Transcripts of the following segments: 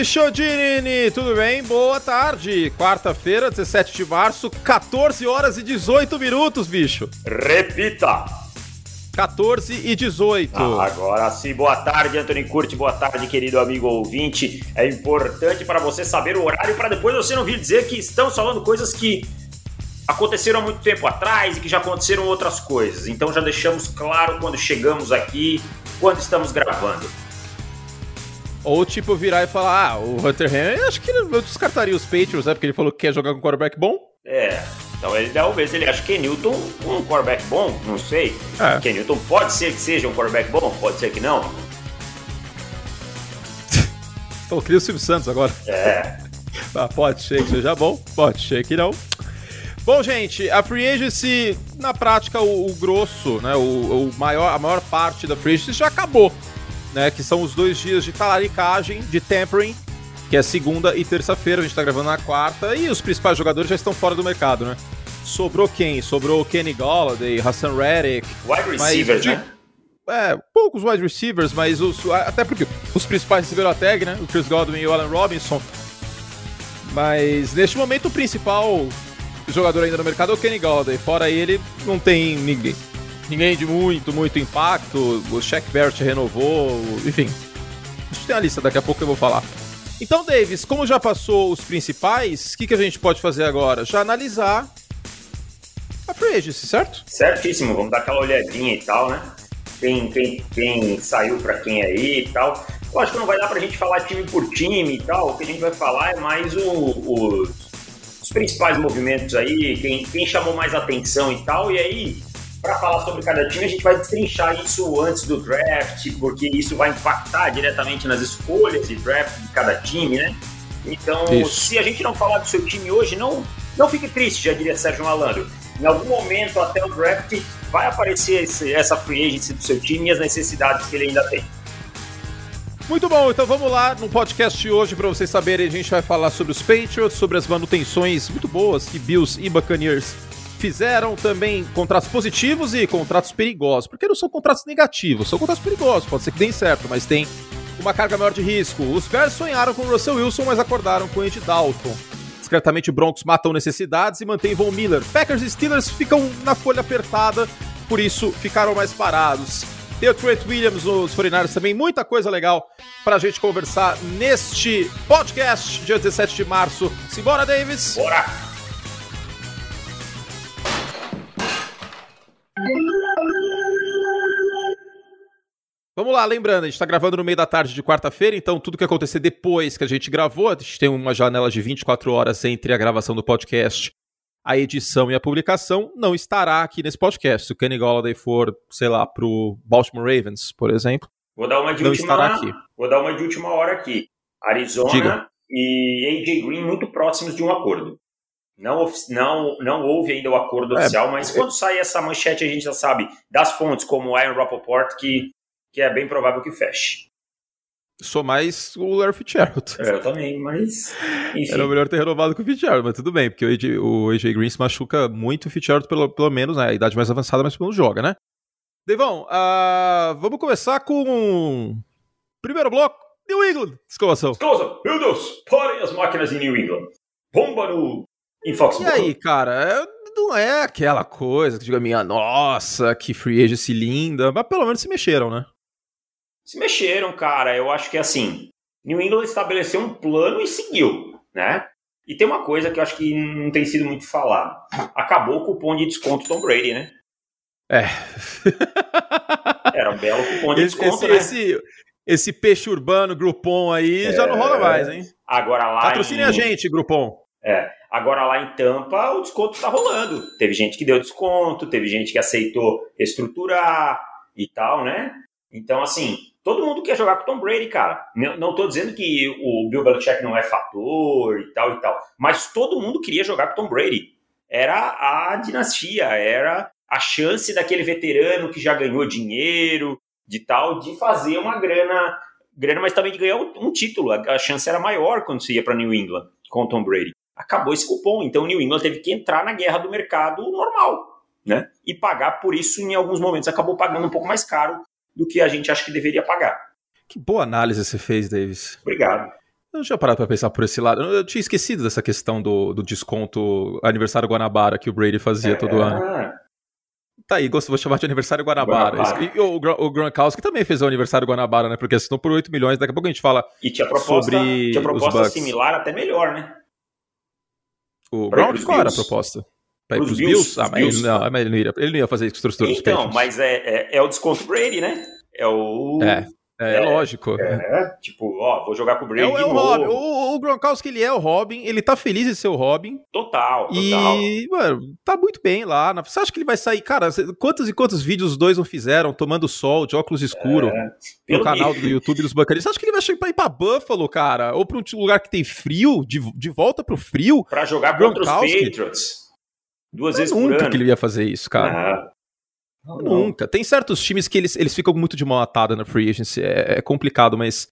David Chodini, tudo bem? Boa tarde. Quarta-feira, 17 de março, 14 horas e 18 minutos, bicho. Repita. 14 e 18. Ah, agora sim, boa tarde, Anthony Curti, boa tarde, querido amigo ouvinte. É importante para você saber o horário para depois você não vir dizer que estamos falando coisas que aconteceram há muito tempo atrás e que já aconteceram outras coisas. Então já deixamos claro quando chegamos aqui, quando estamos gravando. Ou tipo virar e falar, ah, o Hunter Henry, acho que eu descartaria os Patriots, né? Porque ele falou que quer jogar com quarterback bom. É, então ele talvez ele acha que Newton um quarterback bom, não sei. É. Ken Newton pode ser que seja um quarterback bom, pode ser que não. Então cria o Silvio Santos agora. É. Ah, pode ser que seja bom, pode ser que não. Bom, gente, a free agency, na prática, o, o grosso, né, o, o, maior, a maior parte da free agency já acabou, né, que são os dois dias de talaricagem, de tempering, que é segunda e terça-feira, a gente tá gravando na quarta, e os principais jogadores já estão fora do mercado, né? Sobrou quem? Sobrou Kenny Golladay, Hassan Reddick. Wide receivers, mas, né? É, poucos wide receivers, mas os, até porque os principais receberam a tag, né? O Chris Godwin e o Allen Robinson. Mas neste momento o principal jogador ainda no mercado é o Kenny Golladay. Fora ele, não tem ninguém. Ninguém de muito, muito impacto. O Shaq Barrett renovou, enfim. A gente tem a lista, daqui a pouco eu vou falar. Então, Davis, como já passou os principais, o que, que a gente pode fazer agora? Já analisar a free agency, certo? Certíssimo, vamos dar aquela olhadinha e tal, né? Quem, quem, quem saiu para quem aí e tal. Eu acho que não vai dar pra gente falar time por time e tal. O que a gente vai falar é mais o, o, os principais movimentos aí, quem, quem chamou mais atenção e tal. E aí, para falar sobre cada time, a gente vai destrinchar isso antes do draft, porque isso vai impactar diretamente nas escolhas de draft de cada time, né? Então, isso. se a gente não falar do seu time hoje, não, não fique triste, já diria Sérgio Malandro. Em algum momento, até o draft, vai aparecer esse, essa free agency do seu time e as necessidades que ele ainda tem. Muito bom, então vamos lá no podcast de hoje para vocês saberem. A gente vai falar sobre os Patriots, sobre as manutenções muito boas que Bills e Buccaneers fizeram também contratos positivos e contratos perigosos, porque não são contratos negativos, são contratos perigosos, pode ser que deem certo, mas tem uma carga maior de risco. Os Bears sonharam com Russell Wilson, mas acordaram com Andy Dalton. Discretamente, Broncos matam necessidades e mantêm Von Miller. Packers e Steelers ficam na folha apertada, por isso ficaram mais parados. Tem o Trent Williams, os 49 também, muita coisa legal pra gente conversar neste podcast, dia 17 de março. Simbora, Davis! Bora! Vamos lá, lembrando, a gente está gravando no meio da tarde de quarta-feira, então tudo que acontecer depois que a gente gravou, a gente tem uma janela de 24 horas entre a gravação do podcast, a edição e a publicação, não estará aqui nesse podcast. Se o Kenny Golladay for, sei lá, pro Baltimore Ravens, por exemplo, vou dar uma de não última, estará aqui. Vou dar uma de última hora aqui. Arizona Diga. e AJ Green muito próximos de um acordo. Não, não, não houve ainda o acordo É, oficial, mas é- quando sai essa manchete a gente já sabe das fontes, como o Ian Rappaport, que, que é bem provável que feche. Sou mais o Larry Fitzgerald. Eu também, mas. Enfim. Era melhor ter renovado com o Fitzgerald, mas tudo bem, porque o AJ, o AJ Green se machuca muito o Fitzgerald, pelo, pelo menos, né? A idade mais avançada, mas pelo menos joga, né? Devão, ah, vamos começar com. Primeiro bloco, New England, exclamação. Escusa, meu Deus, parem as máquinas em New England. Bomba no. Em E Foxborough. aí, cara, é- não é aquela coisa que diga minha, nossa, que free agency linda, mas pelo menos se mexeram, né? Se mexeram, cara. Eu acho que assim, New England estabeleceu um plano e seguiu, né? E tem uma coisa que eu acho que não tem sido muito falado. Acabou o cupom de desconto Tom Brady, né? É. Era um belo cupom de esse, desconto, esse, né? esse, esse peixe urbano, Groupon aí, já não rola mais, hein? Agora lá Patrocine em... a gente, Groupon. É, agora lá em Tampa o desconto tá rolando. Teve gente que deu desconto, teve gente que aceitou reestruturar e tal, né? Então, assim, todo mundo quer jogar com Tom Brady, cara. Não, tô dizendo que o Bill Belichick não é fator e tal e tal, mas todo mundo queria jogar com Tom Brady. Era a dinastia, era a chance daquele veterano que já ganhou dinheiro, de tal, de fazer uma grana, grana mas também de ganhar um título. A chance era maior quando você ia para New England com Tom Brady acabou esse cupom. Então New England teve que entrar na guerra do mercado normal, né? E pagar por isso em alguns momentos. Acabou pagando um pouco mais caro do que a gente acha que deveria pagar. Que boa análise você fez, Davis. Obrigado. Eu não tinha parado pra pensar por esse lado. Eu tinha esquecido dessa questão do, do desconto aniversário Guanabara que o Brady fazia é, todo ano. Tá aí, vou chamar de aniversário Guanabara. Guanabara. E o, o Gronkowski também fez o aniversário Guanabara, né? Porque assinou por 8 milhões. Daqui a pouco a gente fala e tinha proposta, sobre tinha proposta similar, até melhor, né? O Gronk, era a proposta? Para ir pros Bills? Bills? Ah, mas, Bills. Ele, não, mas ele, não ia, ele não ia fazer isso com os Então, mas é, é, é o desconto Brady, né? É o... É. É, é, lógico. É, tipo, ó, vou jogar com o Brady é, é o Robin. O, o, Gronkowski, ele é o Robin, ele tá feliz de ser o Robin. Total, total. E, mano, tá muito bem lá. Você acha que ele vai sair? Cara, quantos e quantos vídeos os dois não fizeram tomando sol, de óculos escuro, é, no canal do YouTube dos bacanas? Você acha que ele vai chegar pra ir pra Buffalo, cara? Ou pra um lugar que tem frio, de, de volta pro frio? Pra jogar contra os Patriots. Duas vezes por ano. Nunca que ele ia fazer isso, cara. Ah. Não, Nunca. Tem certos times que eles, eles ficam muito de mão atada na free agency. É, é, complicado, mas,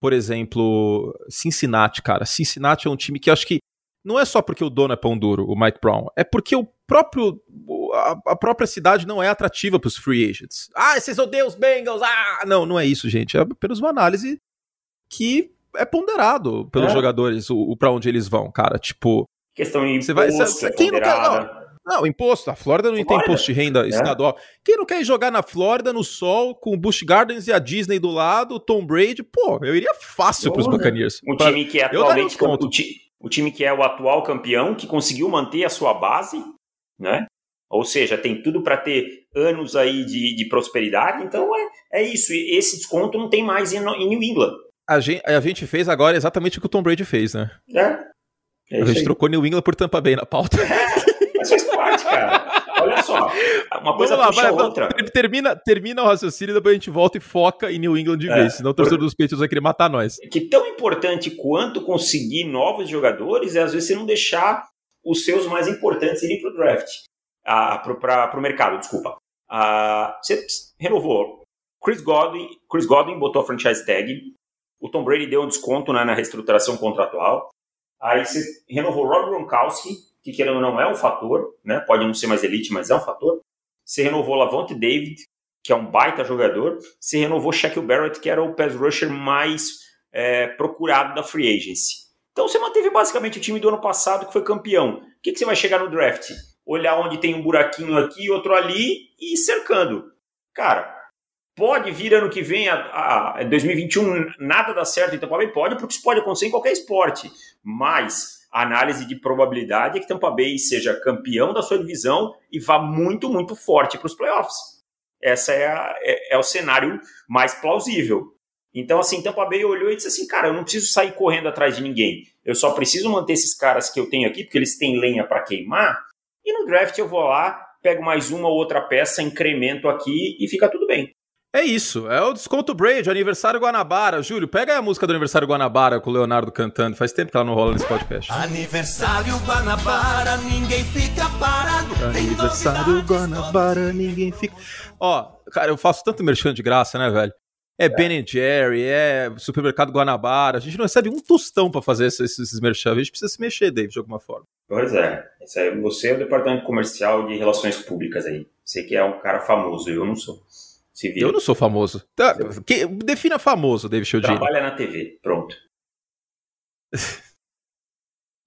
por exemplo, Cincinnati, cara. Cincinnati é um time que acho que não é só porque o dono é pão duro, o Mike Brown. É porque o próprio. A, a própria cidade não é atrativa para os free agents. Ah, vocês odeiam os Bengals! Ah! Não, não é isso, gente. É apenas uma análise que é ponderado pelos é. jogadores, o, o para onde eles vão, cara. Tipo. Questão de você vai, você, quem não quer, não, não, imposto. A Flórida não Flórida. tem imposto de renda é. estadual. Quem não quer ir jogar na Flórida, no sol, com o Busch Gardens e a Disney do lado, o Tom Brady, pô, eu iria fácil para os Buccaneers. Um time que é atualmente o, ti, o time que é o atual campeão, que conseguiu manter a sua base, né? Ou seja, tem tudo para ter anos aí de, de prosperidade. Então é, é isso. Esse desconto não tem mais em, em New England. A gente, a gente fez agora exatamente o que o Tom Brady fez, né? É. É a gente aí. trocou New England por Tampa Bay na pauta. Mas faz parte, cara. Olha só, uma coisa lá, puxa vai, outra. Termina, termina o raciocínio, depois a gente volta e foca em New England de é, vez, senão o torcedor dos Patriots vai querer matar nós. Que tão importante quanto conseguir novos jogadores é às vezes você não deixar os seus mais importantes irem pro draft. Ah, pro, pra, pro mercado, desculpa. Ah, você renovou Chris Godwin, Chris Godwin botou a franchise tag, o Tom Brady deu um desconto né, na reestruturação contratual, aí você renovou Rob Gronkowski, que querendo ou não é um fator, né? Pode não ser mais elite, mas é um fator. Você renovou Lavonte David, que é um baita jogador. Você renovou Shaquille Barrett, que era o pass rusher mais é, procurado da free agency. Então você manteve basicamente o time do ano passado que foi campeão. O que, que você vai chegar no draft? Olhar onde tem um buraquinho aqui, outro ali e cercando. Cara, pode vir ano que vem, a, a 2021, nada dá certo em Tampa Bay? Pode, porque isso pode acontecer em qualquer esporte. Mas a análise de probabilidade é que Tampa Bay seja campeão da sua divisão e vá muito, muito forte para os playoffs. Essa é, a, é, é, o cenário mais plausível. Então, assim, Tampa Bay olhou e disse assim, cara, eu não preciso sair correndo atrás de ninguém. Eu só preciso manter esses caras que eu tenho aqui, porque eles têm lenha para queimar. E no draft eu vou lá, pego mais uma ou outra peça, incremento aqui e fica tudo bem. É isso, é o desconto Braid, aniversário Guanabara. Júlio, pega aí a música do aniversário Guanabara com o Leonardo cantando. Faz tempo que ela não rola nesse podcast. Aniversário Guanabara, ninguém fica parado. Aniversário Guanabara, ninguém fica. Ó, cara, eu faço tanto merchan de graça, né, velho? É, é. Ben Jerry, é Supermercado Guanabara. A gente não recebe um tostão para fazer esses, esses merchan. A gente precisa se mexer, David, de alguma forma. Pois é. Você é o departamento comercial de relações públicas aí. Você que é um cara famoso, eu não sou. Eu não sou famoso. Tá, que, defina famoso, David Chiodini. Trabalha na TV, pronto.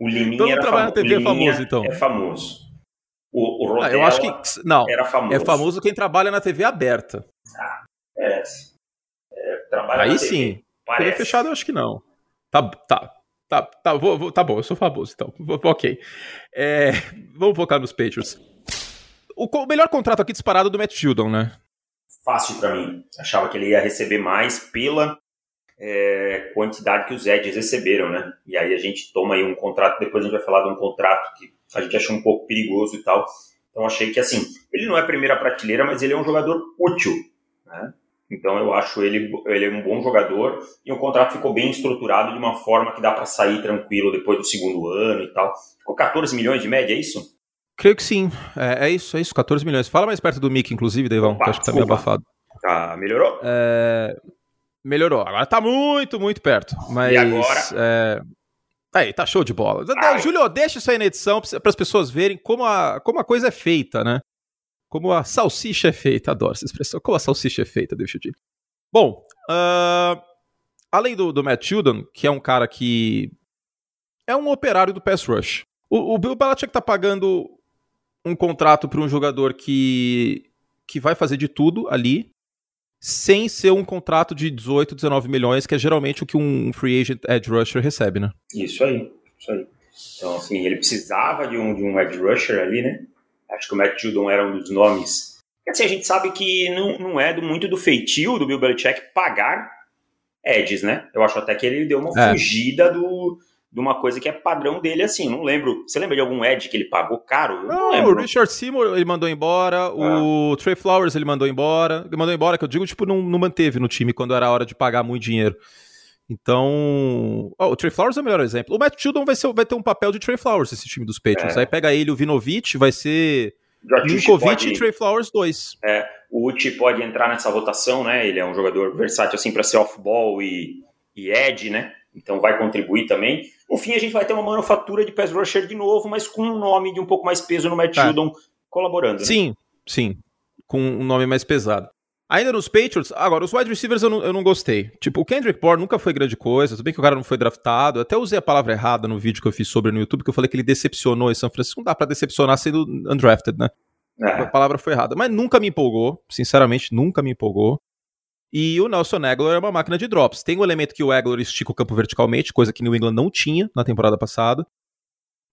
O Liminha trabalha na TV é famoso, então. É famoso. O, o ah, eu acho que não. Era famoso. É famoso quem trabalha na TV aberta. Ah, é. é trabalha Aí sim. Parece. TV fechado eu acho que não. Tá, tá. Tá, tá, vou, vou, tá bom, eu sou famoso, então. Ok. É, vamos focar nos Patriots. O, o melhor contrato aqui disparado é do Matt Judon, né? Fácil para mim. Achava que ele ia receber mais pela é, quantidade que os Edges receberam, né? E aí a gente toma aí um contrato, depois a gente vai falar de um contrato que a gente achou um pouco perigoso e tal. Então achei que assim, ele não é primeira prateleira, mas ele é um jogador útil, né? Então eu acho ele, ele é um bom jogador e o contrato ficou bem estruturado de uma forma que dá para sair tranquilo depois do segundo ano e tal. Ficou 14 milhões de média, é isso? Creio que sim. É, é, isso, é isso, 14 milhões. Fala mais perto do Mic, inclusive, Deivão, que acho que tá meio abafado. Tá, melhorou? É, melhorou. Agora tá muito, muito perto. Mas. E agora? É... Aí, tá show de bola. Ai. Júlio, deixa isso aí na edição para as pessoas verem como a, como a coisa é feita, né? Como a salsicha é feita. Adoro essa expressão. Como a salsicha é feita, deixa eu dizer. Bom, uh, além do, do Matt Judon, que é um cara que é um operário do pass rush. O, o Bill Belichick tá pagando um contrato para um jogador que, que vai fazer de tudo ali, sem ser um contrato de 18, 19 milhões, que é geralmente o que um free agent edge rusher recebe, né? Isso aí, isso aí. Então, assim, ele precisava de um, de um edge rusher ali, né? Acho que o Matt Judon era um dos nomes. Assim, a gente sabe que não, não é do, muito do feitio do Bill Belichick pagar edges, né? Eu acho até que ele deu uma é. fugida do, de uma coisa que é padrão dele, assim. Não lembro. Você lembra de algum Ed que ele pagou caro? Não, não lembro. O Richard Seymour ele mandou embora, ah. o Trey Flowers ele mandou embora. Ele mandou embora, que eu digo, tipo, não, não manteve no time quando era a hora de pagar muito dinheiro. Então. Oh, o Trey Flowers é o melhor exemplo. O Matt Judon vai, ser, vai ter um papel de Trey Flowers esse time dos Patriots. É. Aí pega ele, o Vinovich, vai ser. Ninkovic e Trey Flowers 2. É, o Uchi pode entrar nessa rotação, né? Ele é um jogador versátil assim para ser off-ball e, e edge, né? Então vai contribuir também. No fim, a gente vai ter uma manufatura de pass rusher de novo, mas com um nome de um pouco mais peso no Matt tá. Judon colaborando. Né? Sim, sim. Com um nome mais pesado. Ainda nos Patriots, agora, os wide receivers eu não, eu não gostei. Tipo, o Kendrick Bourne nunca foi grande coisa, tudo bem que o cara não foi draftado. Até usei a palavra errada no vídeo que eu fiz sobre no YouTube, que eu falei que ele decepcionou em São Francisco. Não dá pra decepcionar sendo undrafted, né? É. A palavra foi errada. Mas nunca me empolgou, sinceramente, nunca me empolgou. E o Nelson Aguilar é uma máquina de drops. Tem o um elemento que o Aguilar estica o campo verticalmente, coisa que New England não tinha na temporada passada.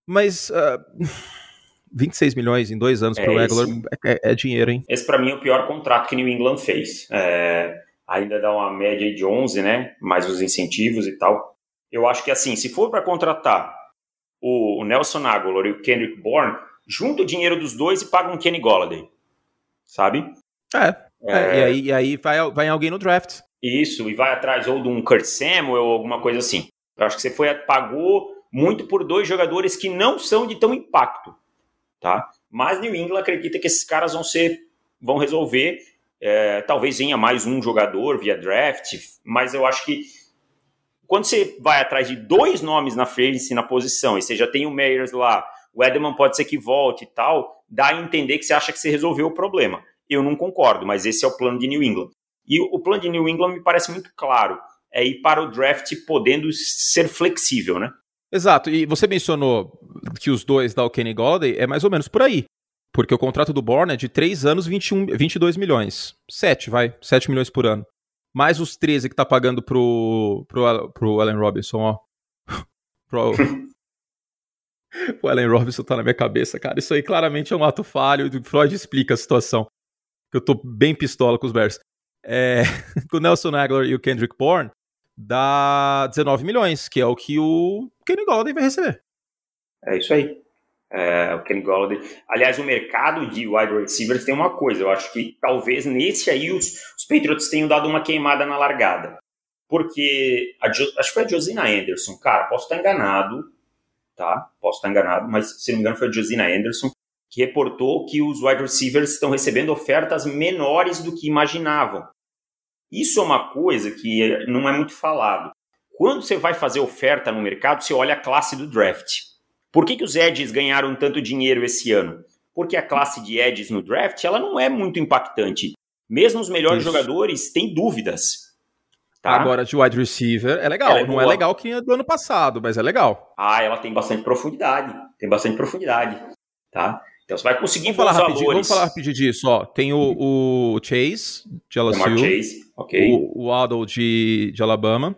Mas uh, ah, 26 milhões em dois anos é para o Aguilar é, é, dinheiro, hein? Esse para mim é o pior contrato que New England fez. É, ainda dá uma média de 11, né? Mais os incentivos e tal. Eu acho que assim, se for para contratar o Nelson Aguilar e o Kendrick Bourne, junta o dinheiro dos dois e paga um Kenny Golladay. Sabe? É, é, é, e aí, e aí vai, vai alguém no draft. Isso, e vai atrás ou de um Kurt Samuel ou alguma coisa assim. Eu acho que você foi pagou muito por dois jogadores que não são de tão impacto, tá? Mas New England acredita que esses caras vão ser, vão resolver. É, talvez venha mais um jogador via draft, mas eu acho que quando você vai atrás de dois nomes na frente na posição e você já tem o Meyers lá, o Edelman pode ser que volte e tal, dá a entender que você acha que você resolveu o problema eu não concordo, mas esse é o plano de New England. E o plano de New England me parece muito claro, é ir para o draft podendo ser flexível, né? Exato, e você mencionou que os dois da Kenny Golladay é mais ou menos por aí. Porque o contrato do Bourne é de 3 anos, 21, 22 milhões. 7, vai, 7 milhões por ano. Mais os 13 que tá pagando pro, pro, pro Allen Robinson, ó. pro, o Allen Robinson tá na minha cabeça, cara. Isso aí claramente é um ato falho. Freud explica a situação que eu tô bem pistola com os Bears. É, com o Nelson Aguilar e o Kendrick Bourne, dá 19 milhões, que é o que o Kenny Golladay vai receber. É isso aí. É, o Kenny Golladay. Aliás, o mercado de wide receivers tem uma coisa. Eu acho que talvez nesse aí os, os Patriots tenham dado uma queimada na largada. Porque a, acho que foi a Josina Anderson. Cara, posso estar enganado, tá? Posso estar enganado, mas se não me engano foi a Josina Anderson que reportou que os wide receivers estão recebendo ofertas menores do que imaginavam. Isso é uma coisa que não é muito falado. Quando você vai fazer oferta no mercado, você olha a classe do draft. Por que, que os edges ganharam tanto dinheiro esse ano? Porque a classe de edges no draft ela não é muito impactante. Mesmo os melhores Isso. jogadores têm dúvidas. Tá? Agora, de wide receiver é legal. É não é boa. é legal que do ano passado, mas é legal. Ah, ela tem bastante profundidade. Tem bastante profundidade. Tá? Então você vai conseguir vamos falar rapidinho. Vamos falar rapidinho disso. Ó. Tem o, o Chase, de LSU. Chase, ok. O, o Waddle, de, de Alabama.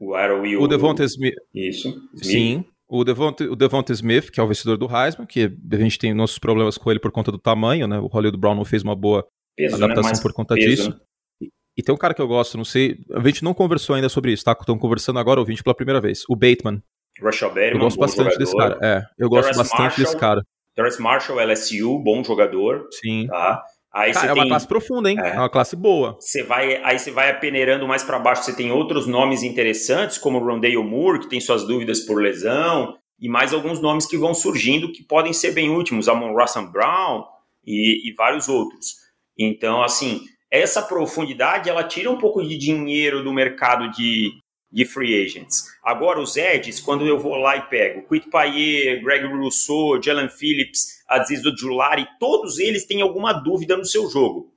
O Arrow e o... O Devonta Smith. Isso. Smith. Sim. O Devonta, o Devonta Smith, que é o vencedor do Heisman, que a gente tem nossos problemas com ele por conta do tamanho, né? O Hollywood Brown não fez uma boa peso, né? adaptação né? por conta peso, disso. Né? E tem um cara que eu gosto, não sei, a gente não conversou ainda sobre isso, tá? Estão conversando agora, ouvinte, pela primeira vez. O Bateman. Rashad Bateman, Eu gosto bastante jogador. desse cara. É, eu gosto bastante Marshall, desse cara. Terrence Marshall, LSU, bom jogador. Sim. Tá? Aí Cara, é uma classe profunda, hein? É. é, uma classe boa. Você vai, aí você vai apeneirando mais para baixo, você tem outros nomes interessantes, como o Rondale Moore, que tem suas dúvidas por lesão, e mais alguns nomes que vão surgindo que podem ser bem últimos, Amon Russell Brown e, e vários outros. Então, assim, essa profundidade, ela tira um pouco de dinheiro do mercado de, de free agents. Agora, os edges, quando eu vou lá e pego Quit Payet, Greg Rousseau, Jalen Phillips, Aziz Ojulari, todos eles têm alguma dúvida no seu jogo.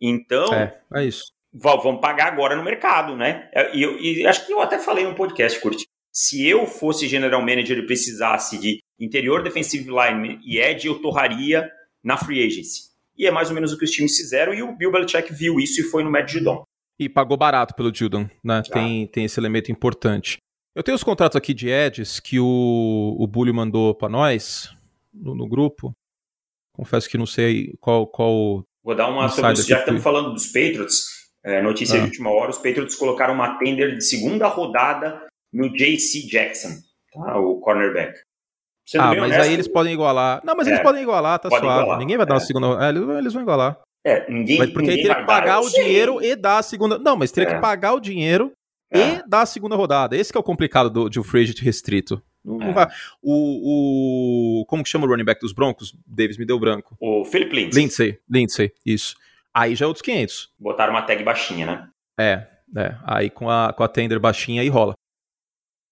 Então, é, é isso. vamos pagar agora no mercado, né? É, e, eu, e acho que eu até falei no podcast, Curti. Se eu fosse general manager e precisasse de interior defensive line e edge, eu torraria na free agency. E é mais ou menos o que os times fizeram e o Bill Belichick viu isso e foi no Matt Judon. E pagou barato pelo Judon, né? Ah. Tem, tem esse elemento importante. Eu tenho os contratos aqui de edges que o, o Bully mandou para nós no, no, grupo. Confesso que não sei qual. qual Vou dar uma sobre Já estamos falando dos Patriots. É, notícia ah. de última hora: os Patriots colocaram uma tender de segunda rodada no JC Jackson, tá? o cornerback. Sendo ah, mas honesto, aí eles podem igualar. Não, mas é, eles podem igualar, tá suave. Igualar, ninguém vai dar é. uma segunda. É, eles, eles vão igualar. É, ninguém. Mas porque ninguém aí teria que pagar o dinheiro e dar a segunda. Não, mas teria que é. pagar o dinheiro e é. dar a segunda rodada. Esse que é o complicado do, de um free agent restrito. Não, não vai. O, o. Como que chama o running back dos Broncos? Davis me deu branco. O Philip Lindsay. Lindsay, Lindsay, isso. Aí já é outros 500. Botaram uma tag baixinha, né? É, é. Aí com a, com a tender baixinha aí rola.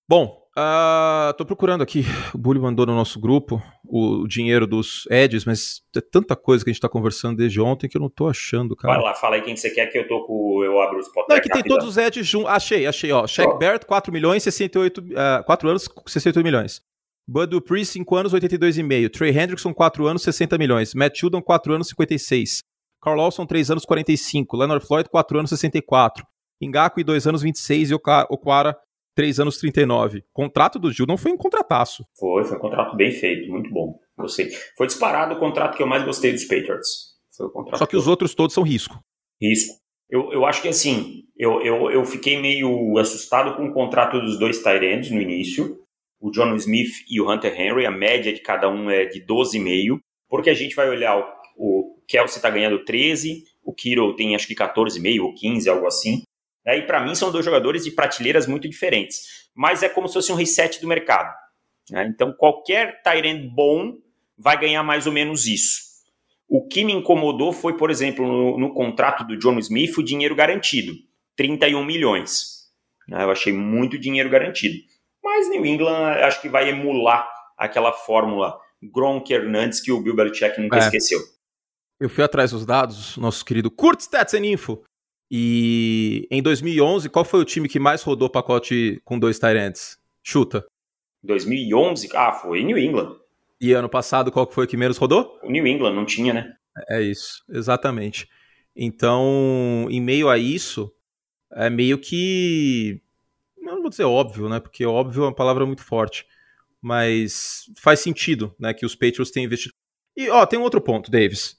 Bom, uh, tô procurando aqui. O Bully mandou no nosso grupo o, o dinheiro dos Eds, mas é tanta coisa que a gente tá conversando desde ontem que eu não tô achando, cara. Vai lá, fala aí quem você quer que eu tô com. Eu abro os potes. Não, é que tem todos os Eds juntos. Achei, achei, ó. Shaq oh. Barrett, 4 milhões, 68. Uh, 4 anos, 68 milhões. Bud Dupree, 5 anos, 82,5. Trey Hendrickson, 4 anos, 60 milhões. Matt Judon, 4 anos, 56. Carl Lawson, 3 anos, 45. Leonard Floyd, 4 anos, 64. Ingaku, 2 anos, 26. E Okwara, 3 anos, 39. O contrato do Gil não foi um contrataço. Foi, foi um contrato bem feito, muito bom. Gostei. Foi disparado o contrato que eu mais gostei dos Patriots. Só que, os outros todos são risco. Risco. Eu, eu acho que assim, eu, eu, eu fiquei meio assustado com o contrato dos dois Tyrants no início. O John Smith e o Hunter Henry, a média de cada um é de 12,5. Porque a gente vai olhar o, o Kelsey está ganhando 13, o Kiro tem acho que 14,5 ou 15, algo assim. E para mim são dois jogadores de prateleiras muito diferentes. Mas é como se fosse um reset do mercado. Né? Então qualquer Tyrant bom vai ganhar mais ou menos isso. O que me incomodou foi, por exemplo, no, no contrato do John Smith, o dinheiro garantido, 31 milhões. Né? Eu achei muito dinheiro garantido. Mas New England acho que vai emular aquela fórmula Gronk Hernandes que o Bill Belichick nunca é. esqueceu. Eu fui atrás dos dados, nosso querido Kurt Stetson Info. E em 2011, qual foi o time que mais rodou pacote com dois Tyrants? Chuta. 2011? Ah, foi New England. E ano passado, qual foi que menos rodou? O New England, não tinha, né? É isso, exatamente. Então, em meio a isso, é meio que. Não vou dizer óbvio, né? Porque óbvio é uma palavra muito forte. Mas faz sentido, né? Que os Patriots tenham investido. E, ó, tem um outro ponto, Davis.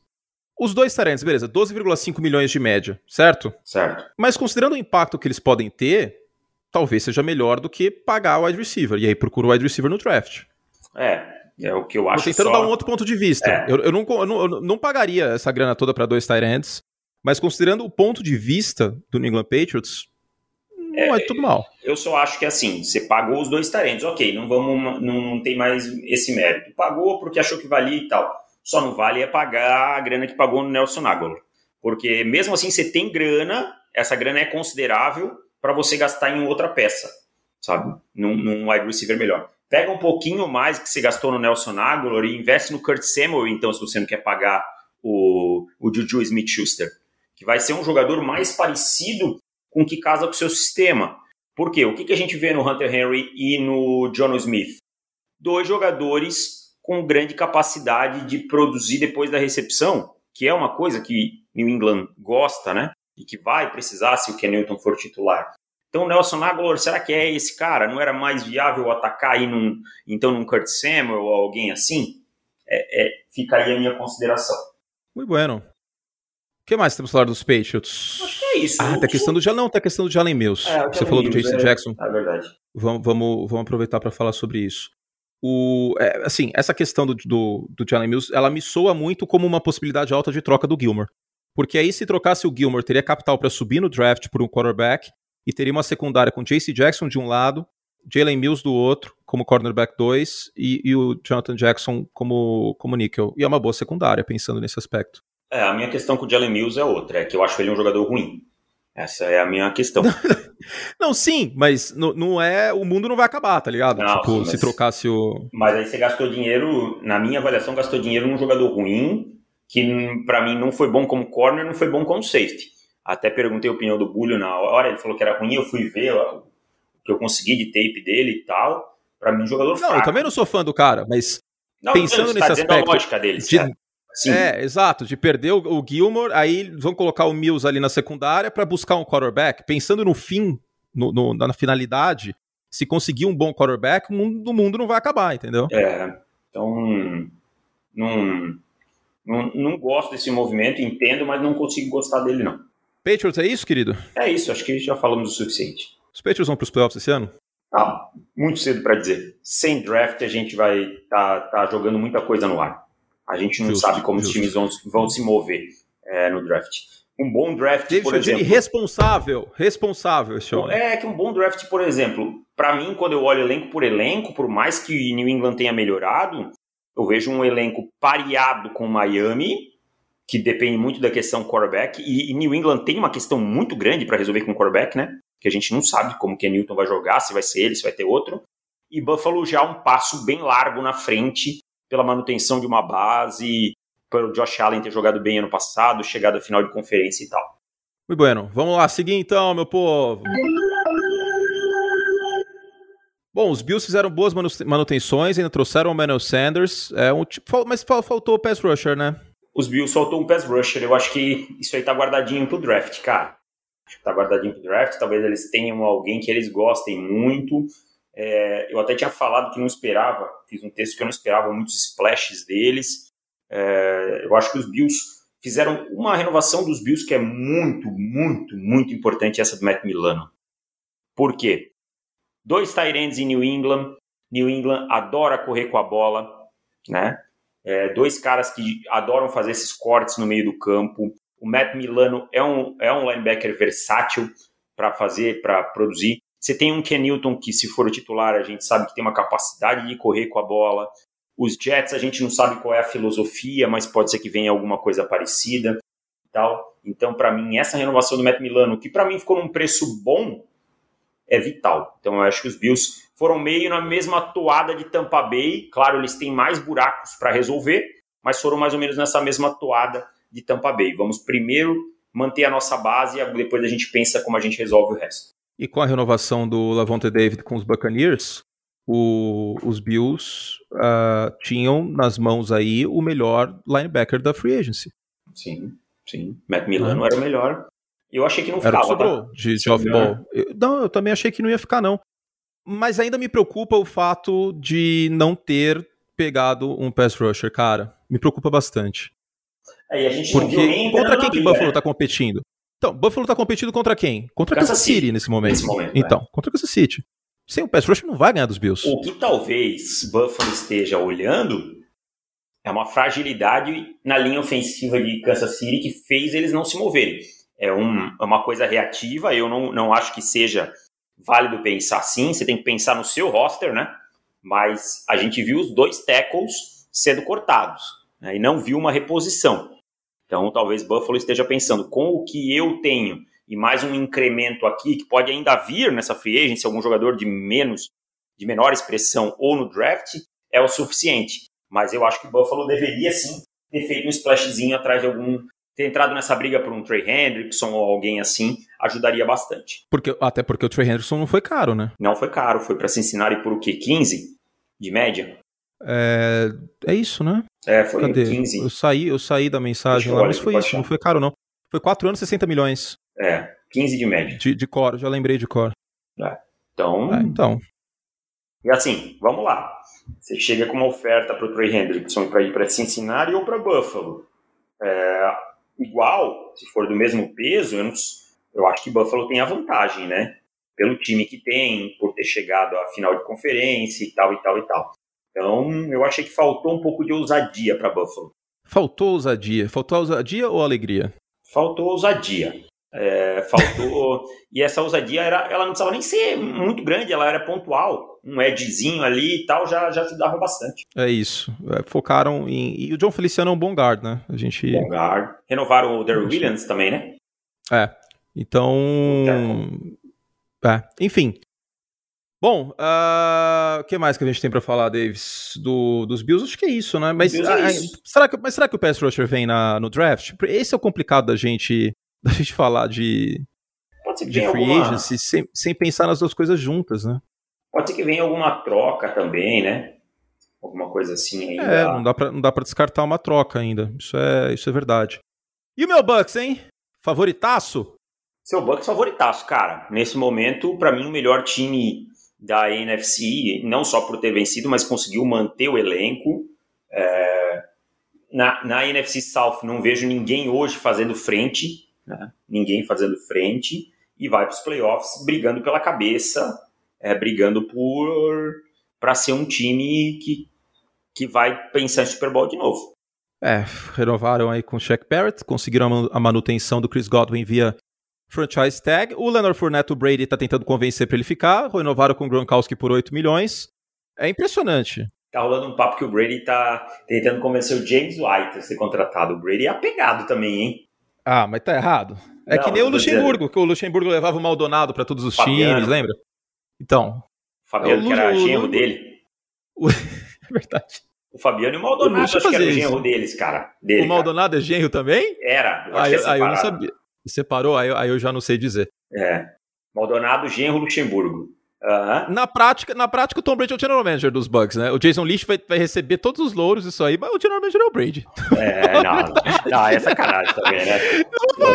Os dois Tyrants, beleza, 12,5 milhões de média, certo? Certo. Mas considerando o impacto que eles podem ter, talvez seja melhor do que pagar o wide receiver. E aí procura o wide receiver no draft. É, é o que eu acho. Tô tentando só... dar um outro ponto de vista. É. Eu, eu, não, eu, não, eu, não, pagaria essa grana toda para dois Tyrants, mas considerando o ponto de vista do New England Patriots, não é, é tudo mal. Eu só acho que assim, você pagou os dois Tyrants, ok, não vamos, não, não tem mais esse mérito. Pagou porque achou que valia e tal só não vale é pagar a grana que pagou no Nelson Aguilar. Porque mesmo assim você tem grana, essa grana é considerável para você gastar em outra peça, sabe? Num, num wide receiver melhor. Pega um pouquinho mais que você gastou no Nelson Aguilar e investe no Kurt Samuel, então, se você não quer pagar o, o Juju Smith-Schuster, que vai ser um jogador mais parecido com o que casa com o seu sistema. Por quê? O que, que a gente vê no Hunter Henry e no John Smith? Dois jogadores com grande capacidade de produzir depois da recepção, que é uma coisa que New England gosta, né? E que vai precisar se o Ken Newton for titular. Então, Nelson Aguilar, será que é esse cara? Não era mais viável atacar aí num, então num Kurt Samuel ou alguém assim? É, é, fica aí a minha consideração. Muito bueno. O que mais temos falar dos Patriots? Acho que é isso. Ah, tem a questão do Jalen, não, tem a questão do Jalen Mills. É, Você falou do Jason é, Jackson. É verdade. Vamos, vamos, vamos aproveitar para falar sobre isso o, é, assim, essa questão do, do, do Jalen Mills, ela me soa muito como uma possibilidade alta de troca do Gilmore. Porque aí, se trocasse o Gilmore, teria capital para subir no draft por um quarterback e teria uma secundária com JC Jackson de um lado, Jalen Mills do outro, como cornerback 2, e, e, o Jonathan Jackson como, como nickel. E é uma boa secundária, pensando nesse aspecto. É, a minha questão com o Jalen Mills é outra, é que eu acho ele um jogador ruim. Essa é a minha questão. não, sim, mas não, não é. O mundo não vai acabar, tá ligado? Não, tipo, mas, se trocasse o. Mas aí você gastou dinheiro, na minha avaliação, gastou dinheiro num jogador ruim, que para mim não foi bom como corner, não foi bom como safety. Até perguntei a opinião do Bulho na hora, ele falou que era ruim, eu fui ver o que eu consegui de tape dele e tal. Para mim, jogador não, fraco. eu também não sou fã do cara, mas não, pensando nesse tá aspecto. Lógica dele, de, é, exato, de perder o, o Gilmore, aí vão colocar o Mills ali na secundária para buscar um quarterback. Pensando no fim, no, no, na finalidade, se conseguir um bom quarterback, o mundo, o mundo não vai acabar, entendeu? É, então não, não, não gosto desse movimento, entendo, mas não consigo gostar dele, não. Patriots, é isso, querido? É isso, acho que já falamos o suficiente. Os Patriots vão para os playoffs esse ano? Ah, muito cedo para dizer. Sem draft, a gente vai tá, tá jogando muita coisa no ar. A gente não justo, sabe como justo. os times vão, vão se mover é, no draft. Um bom draft, David por exemplo. responsável, responsável esse homem. É que um bom draft, por exemplo, para mim, quando eu olho elenco por elenco, por mais que New England tenha melhorado, eu vejo um elenco pareado com Miami, que depende muito da questão quarterback, e, e New England tem uma questão muito grande para resolver com o quarterback, né? Que a gente não sabe como que Newton vai jogar, se vai ser ele, se vai ter outro. E Buffalo já um passo bem largo na frente pela manutenção de uma base, pelo Josh Allen ter jogado bem ano passado, chegado à final de conferência e tal. Muito bueno. Vamos lá, seguir então, meu povo. Bom, os Bills fizeram boas manutenções, ainda trouxeram o Manuel Sanders, é um tipo, mas faltou o pass rusher, né? Os Bills faltou um pass rusher, eu acho que isso aí tá guardadinho pro draft, cara. Acho que tá guardadinho pro draft, talvez eles tenham alguém que eles gostem muito. É, eu até tinha falado que não esperava, fiz um texto que eu não esperava muitos splashes deles. É, eu acho que os Bills fizeram uma renovação dos Bills que é muito, muito, muito importante, essa do Matt Milano. Por quê? Dois ends em New England. New England adora correr com a bola, né? É, dois caras que adoram fazer esses cortes no meio do campo. O Matt Milano é um, é um linebacker versátil para fazer, para produzir. Você tem um Ken Newton que, se for o titular, a gente sabe que tem uma capacidade de correr com a bola. Os Jets, a gente não sabe qual é a filosofia, mas pode ser que venha alguma coisa parecida. tal. Então, para mim, essa renovação do Matt Milano, que para mim ficou num preço bom, é vital. Então eu acho que os Bills foram meio na mesma toada de Tampa Bay. Claro, eles têm mais buracos para resolver, mas foram mais ou menos nessa mesma toada de Tampa Bay. Vamos primeiro manter a nossa base e depois a gente pensa como a gente resolve o resto. E com a renovação do Lavonte David com os Buccaneers, o, os Bills uh, tinham nas mãos aí o melhor linebacker da free agency. Sim, sim. Matt Milano ah. era o melhor. Eu achei que não ficava. Era o que sobrou tá? de, de off-ball. Não, eu também achei que não ia ficar, não. Mas ainda me preocupa o fato de não ter pegado um pass rusher, cara. Me preocupa bastante. Aí a gente Porque contra quem que Buffalo né? tá competindo? Então, Buffalo tá competindo contra quem? Contra Kansas, Kansas City, City, nesse momento. Nesse momento então, é. contra Kansas City. Sem o pass rusher não vai ganhar dos Bills. O que talvez Buffalo esteja olhando é uma fragilidade na linha ofensiva de Kansas City que fez eles não se moverem é, um, é uma coisa reativa, eu não, não acho que seja válido pensar assim, você tem que pensar no seu roster, né? Mas a gente viu os dois tackles sendo cortados né? e não viu uma reposição. Então talvez Buffalo esteja pensando com o que eu tenho e mais um incremento aqui que pode ainda vir nessa free agency, algum jogador de menos, de menor expressão ou no draft, é o suficiente. Mas eu acho que Buffalo deveria sim ter feito um splashzinho atrás de algum ter entrado nessa briga por um Trey Hendrickson ou alguém assim ajudaria bastante. Porque, até porque o Trey Hendrickson não foi caro, né? Não foi caro, foi para Cincinnati por o quê? 15 de média? É, é isso, né? É, foi Cadê? 15. Eu saí, eu saí da mensagem lá, mas foi isso, não foi caro não. Foi 4 anos, 60 milhões. É, 15 de média. De, de cor, já lembrei de cor. É. Então... É, então. E assim, vamos lá. Você chega com uma oferta para o Trey Hendrickson para ir para Cincinnati ou para Buffalo. É, igual, se for do mesmo peso, eu, não, eu acho que Buffalo tem a vantagem, né? Pelo time que tem, por ter chegado à final de conferência e tal e tal e tal. Então, eu achei que faltou um pouco de ousadia para Buffalo. Faltou ousadia? Faltou ousadia ou alegria? Faltou ousadia. É, faltou. e essa ousadia era, ela não precisava nem ser muito grande, ela era pontual. Um edzinho ali e tal já, já ajudava bastante. É isso. É, focaram em. E o John Feliciano é um bom guard, né? A gente. Bom guard. Renovaram o Derry Williams também, né? É. Então. É. Enfim. Bom, uh, o que mais que a gente tem para falar, Davis? Do, dos Bills? Acho que é isso, né? Mas, é isso. será, que, mas será que o pass rusher vem na, no draft? Esse é o complicado da gente da gente falar de, Pode ser que de free alguma, agency sem, sem pensar nas duas coisas juntas, né? pode ser que venha alguma troca também, né? Alguma coisa assim ainda. É, não dá, pra, não dá pra descartar uma troca ainda. Isso é, isso é verdade. E o meu Bucks, hein? Favoritaço? Seu Bucks favoritaço, cara. Nesse momento, pra mim, o melhor time da NFC, não só por ter vencido, mas conseguiu manter o elenco. É, Na, na NFC South, não vejo ninguém hoje fazendo frente, né? ninguém fazendo frente, e vai para os playoffs brigando pela cabeça, é, brigando por para ser um time que, que vai pensar em Super Bowl de novo. É, renovaram aí com o Shaq Barrett, conseguiram a manu- a manutenção do Chris Godwin via franchise tag. O Leonard Fournette, o Brady, tá tentando convencer pra ele ficar. Renovaram com o Gronkowski por 8 milhões. É impressionante. Tá rolando um papo que o Brady tá tentando convencer o James White a ser contratado. O Brady é apegado também, hein? Ah, mas tá errado. É Não, que nem o eu tô Luxemburgo, que o Luxemburgo levava o Maldonado pra todos os Fabiano. times, lembra? Então, O Fabiano, É, o que era Lu- genro Lu- dele. é verdade. O Fabiano e o O Maldonado, acho que era o genro deles, cara. Dele, O Maldonado é genro também? cara. Era. Eu Aí, que é aí eu não sabia. Separou? Aí, eu- aí eu já não sei dizer. É. Maldonado, genro, Luxemburgo. Aham. Na prática, na prática, o Tom Brady é o general manager dos Bucks, né? O Jason Leach vai, vai receber todos os louros, isso aí, mas o general manager é o Brady. É, não. Não, é sacanagem também, né?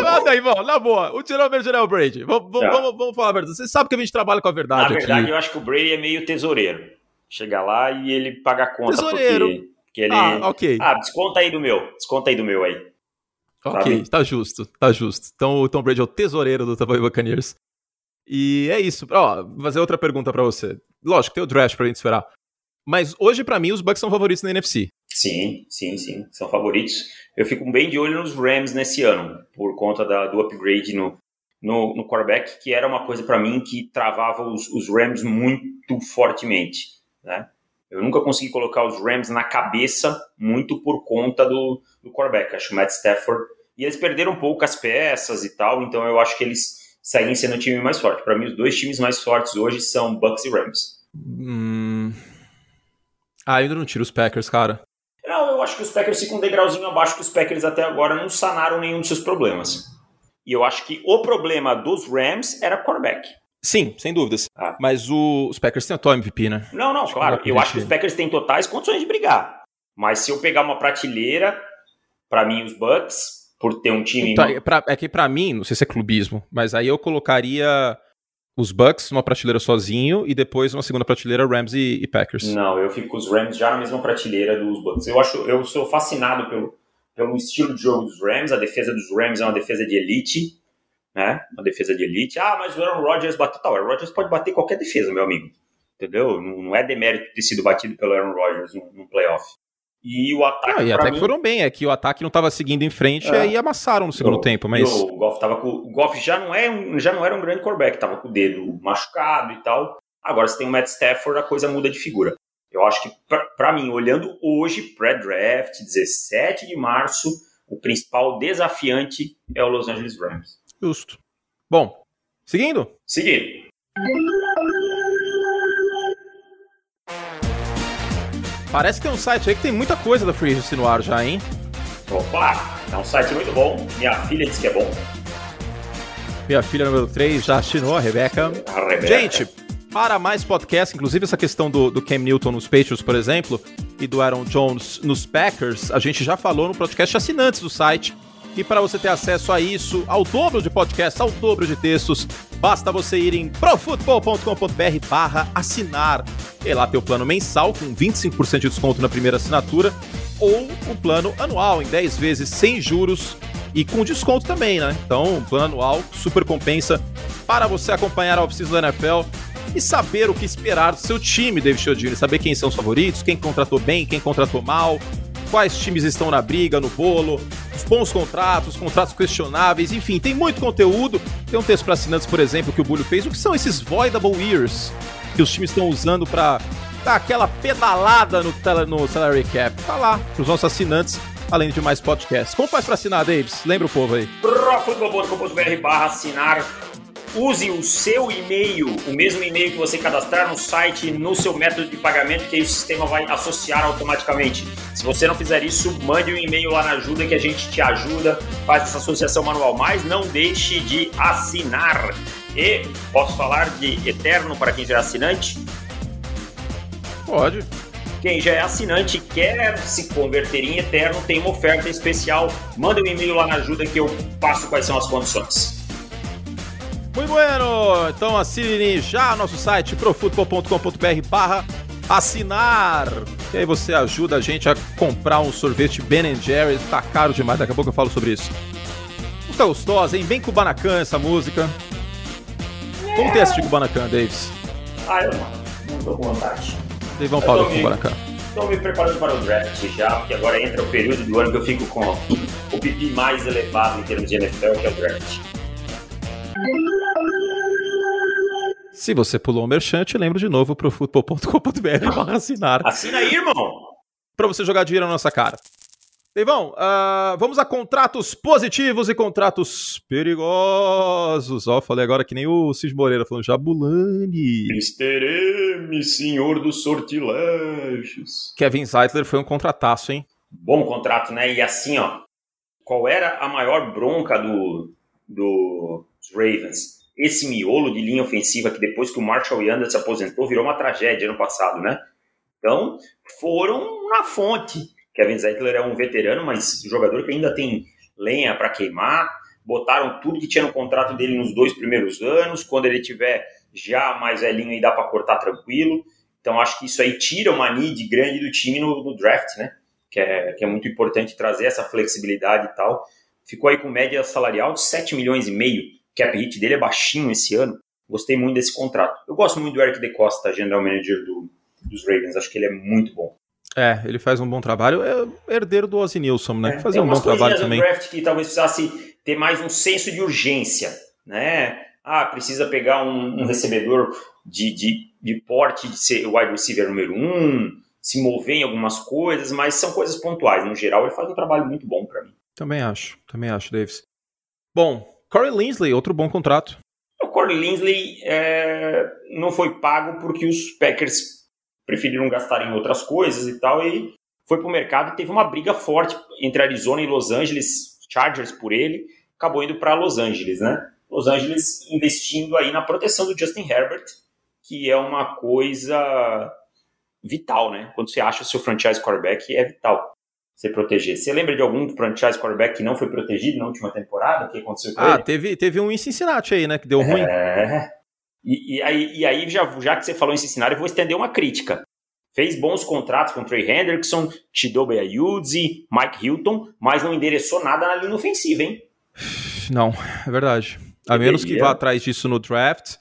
Ah, daí, bom, na boa, o general manager é o Brady. Vamos, vamos, Tá. vamos, vamos falar a verdade. Você sabe que a gente trabalha com a Na verdade verdade, aqui. eu acho que o Brady é meio tesoureiro. Chega lá e ele paga a conta. Tesoureiro. Porque, porque ele... Ah, ok. Ah, desconta aí do meu. Desconta aí do meu aí. Ok, tá justo, tá justo. Então o Tom Brady é o tesoureiro do Tampa Bay Buccaneers. E é isso. Ó, vou fazer outra pergunta pra você. Lógico, tem o draft pra gente esperar. Mas hoje, pra mim, os Bucks são favoritos na NFC. Sim, sim, sim. São favoritos. Eu fico bem de olho nos Rams nesse ano, por conta da- do upgrade no, no, no quarterback, que era uma coisa pra mim que travava os, os Rams muito fortemente. Né? Eu nunca consegui colocar os Rams na cabeça muito por conta do, do quarterback. Acho que o Matt Stafford. E eles perderam poucas peças e tal, então eu acho que eles seguem sendo o time mais forte. Pra mim, os dois times mais fortes hoje são Bucks e Rams. Hum... Ah, ainda não tiro os Packers, cara. Não, eu acho que os Packers ficam um degrauzinho abaixo que os Packers até agora não sanaram nenhum dos seus problemas. E eu acho que o problema dos Rams era quarterback. Sim, sem dúvidas. Ah. Mas o- os Packers têm atual MVP, né? Não, não, que claro. Eu acho que os. Packers têm totais condições de brigar. Mas se eu pegar uma prateleira, pra mim, os Bucks, por ter um time. Então, é, pra- é que pra mim, não sei se é clubismo, mas aí eu colocaria os Bucks numa prateleira sozinho e depois uma segunda prateleira Rams e, e Packers. Não, eu fico com os Rams já na mesma prateleira dos Bucks. Eu acho, eu sou fascinado pelo, pelo estilo de jogo dos Rams. A defesa dos Rams é uma defesa de elite, né? Uma defesa de elite. Ah, mas o Aaron Rodgers bateu tal. O Aaron Rodgers pode bater qualquer defesa, meu amigo. Entendeu? Não, não é demérito ter sido batido pelo Aaron Rodgers no playoff. E o ataque Ah, e até mim, que foram bem, é que o ataque não tava seguindo em frente É. e aí amassaram no segundo o- tempo, mas e O Goff, tava com, o Goff já, não é um, já não era um grande quarterback, tava com o dedo machucado e tal. Agora, se tem o Matt Stafford, a coisa muda de figura. Eu acho que, pra mim, olhando hoje, pré-draft, 17 de março, o principal desafiante é o Los Angeles Rams. justo. Bom, seguindo. Seguindo. Parece que tem um site aí que tem muita coisa da Free Agency no ar já, hein? Opa, é um site muito bom. Minha filha disse que é bom. Minha filha número 3 já assinou, a Rebeca. A Rebeca. Gente, para mais podcast, inclusive essa questão do, do Cam Newton nos Patriots, por exemplo, e do Aaron Jones nos Packers, a gente já falou no podcast assinantes do site. E para você ter acesso a isso, ao dobro de podcasts, ao dobro de textos, basta você ir em profutbol.com.br barra assinar. E lá tem o plano mensal com 25% de desconto na primeira assinatura ou o plano anual em 10 vezes sem juros e com desconto também, né? Então, plano anual super compensa para você acompanhar a oficina da NFL e saber o que esperar do seu time, David Chiodini, saber quem são os favoritos, quem contratou bem, quem contratou mal, quais times estão na briga, no bolo, os bons contratos, contratos questionáveis, enfim, tem muito conteúdo. Tem um texto para assinantes, por exemplo, que o Bulho fez. O que são esses voidable years que os times estão usando para dar aquela pedalada no, no salary cap? Tá lá, para os nossos assinantes, além de mais podcasts. Como faz para assinar, Davis? Lembra o povo aí. profutbol.com.br barra assinar. Use o seu e-mail, o mesmo e-mail que você cadastrar no site, no seu método de pagamento, que aí o sistema vai associar automaticamente. Se você não fizer isso, mande um e-mail lá na ajuda que a gente te ajuda, faz essa associação manual, mas não deixe de assinar. E posso falar de Eterno para quem já é assinante? Pode. Quem já é assinante e quer se converter em Eterno tem uma oferta especial. Manda um e-mail lá na ajuda que eu passo quais são as condições. Muito bueno! Então assine já nosso site profutbol.com.br barra assinar. E aí você ajuda a gente a comprar um sorvete Ben Jerry's. Tá caro demais, daqui a pouco eu falo sobre isso. Música gostosa, hein? Bem Kubanacan essa música. Como tem esse Kubanacan, Davis? Ah, eu não, não tô com vontade. Vamos falar do Kubanacan. Estou me preparando para o draft já, porque agora entra o período do ano que eu fico com o pipi mais elevado em termos de NFL, que é o draft. Se você pulou o merchante, lembra de novo pro futebol.com.br assinar. Assina aí, irmão! Para você jogar dinheiro na nossa cara. Deivão, uh, vamos a contratos positivos e contratos perigosos. Ó, falei agora que nem o Cis Moreira falando Jabulani. Mr. M, senhor dos sortilégios. Kevin Zeitler foi um contrataço, hein? Bom contrato, né? E assim, ó, qual era a maior bronca do, do Ravens? esse miolo de linha ofensiva que depois que o Marshall Yanda se aposentou virou uma tragédia ano passado, né? Então, foram na fonte. Kevin Zeitler é um veterano, mas jogador que ainda tem lenha para queimar. Botaram tudo que tinha no contrato dele nos dois primeiros anos. Quando ele tiver já mais velhinho, aí dá para cortar tranquilo. Então, acho que isso aí tira uma need grande do time no, no draft, né? Que é, que é muito importante trazer essa flexibilidade e tal. Ficou aí com média salarial de 7 milhões e meio cap hit dele é baixinho esse ano. Gostei muito desse contrato. Eu gosto muito do Eric DeCosta, general manager do, dos Ravens. Acho que ele é muito bom. É, ele faz um bom trabalho. É herdeiro do Ozzy Nilson, né? É, Fazer um bom trabalho também. Draft que talvez precisasse ter mais um senso de urgência, né? Ah, precisa pegar um, um recebedor de, de, de porte de ser wide receiver número um, se mover em algumas coisas, mas são coisas pontuais. No geral, ele faz um trabalho muito bom para mim. Também acho, também acho, Davis. Bom, Corey Linsley, outro bom contrato. O Corey Linsley é, não foi pago porque os Packers preferiram gastar em outras coisas e tal, e foi para o mercado e teve uma briga forte entre Arizona e Los Angeles, Chargers por ele, acabou indo para Los Angeles, né? Los Angeles investindo aí na proteção do Justin Herbert, que é uma coisa vital, né? Quando você acha o seu franchise quarterback, é vital se proteger. Você lembra de algum franchise quarterback que não foi protegido na última temporada? O que aconteceu com ah, ele? teve, teve um em Cincinnati aí, né? Que deu ruim. É. E, e, aí, e aí já, já que você falou em Cincinnati, eu vou estender uma crítica. Fez bons contratos com Trey Hendrickson, Chidobe Ayudzi, Mike Hilton, mas não endereçou nada na linha ofensiva, hein? Não, é verdade. A menos que vá atrás disso no draft,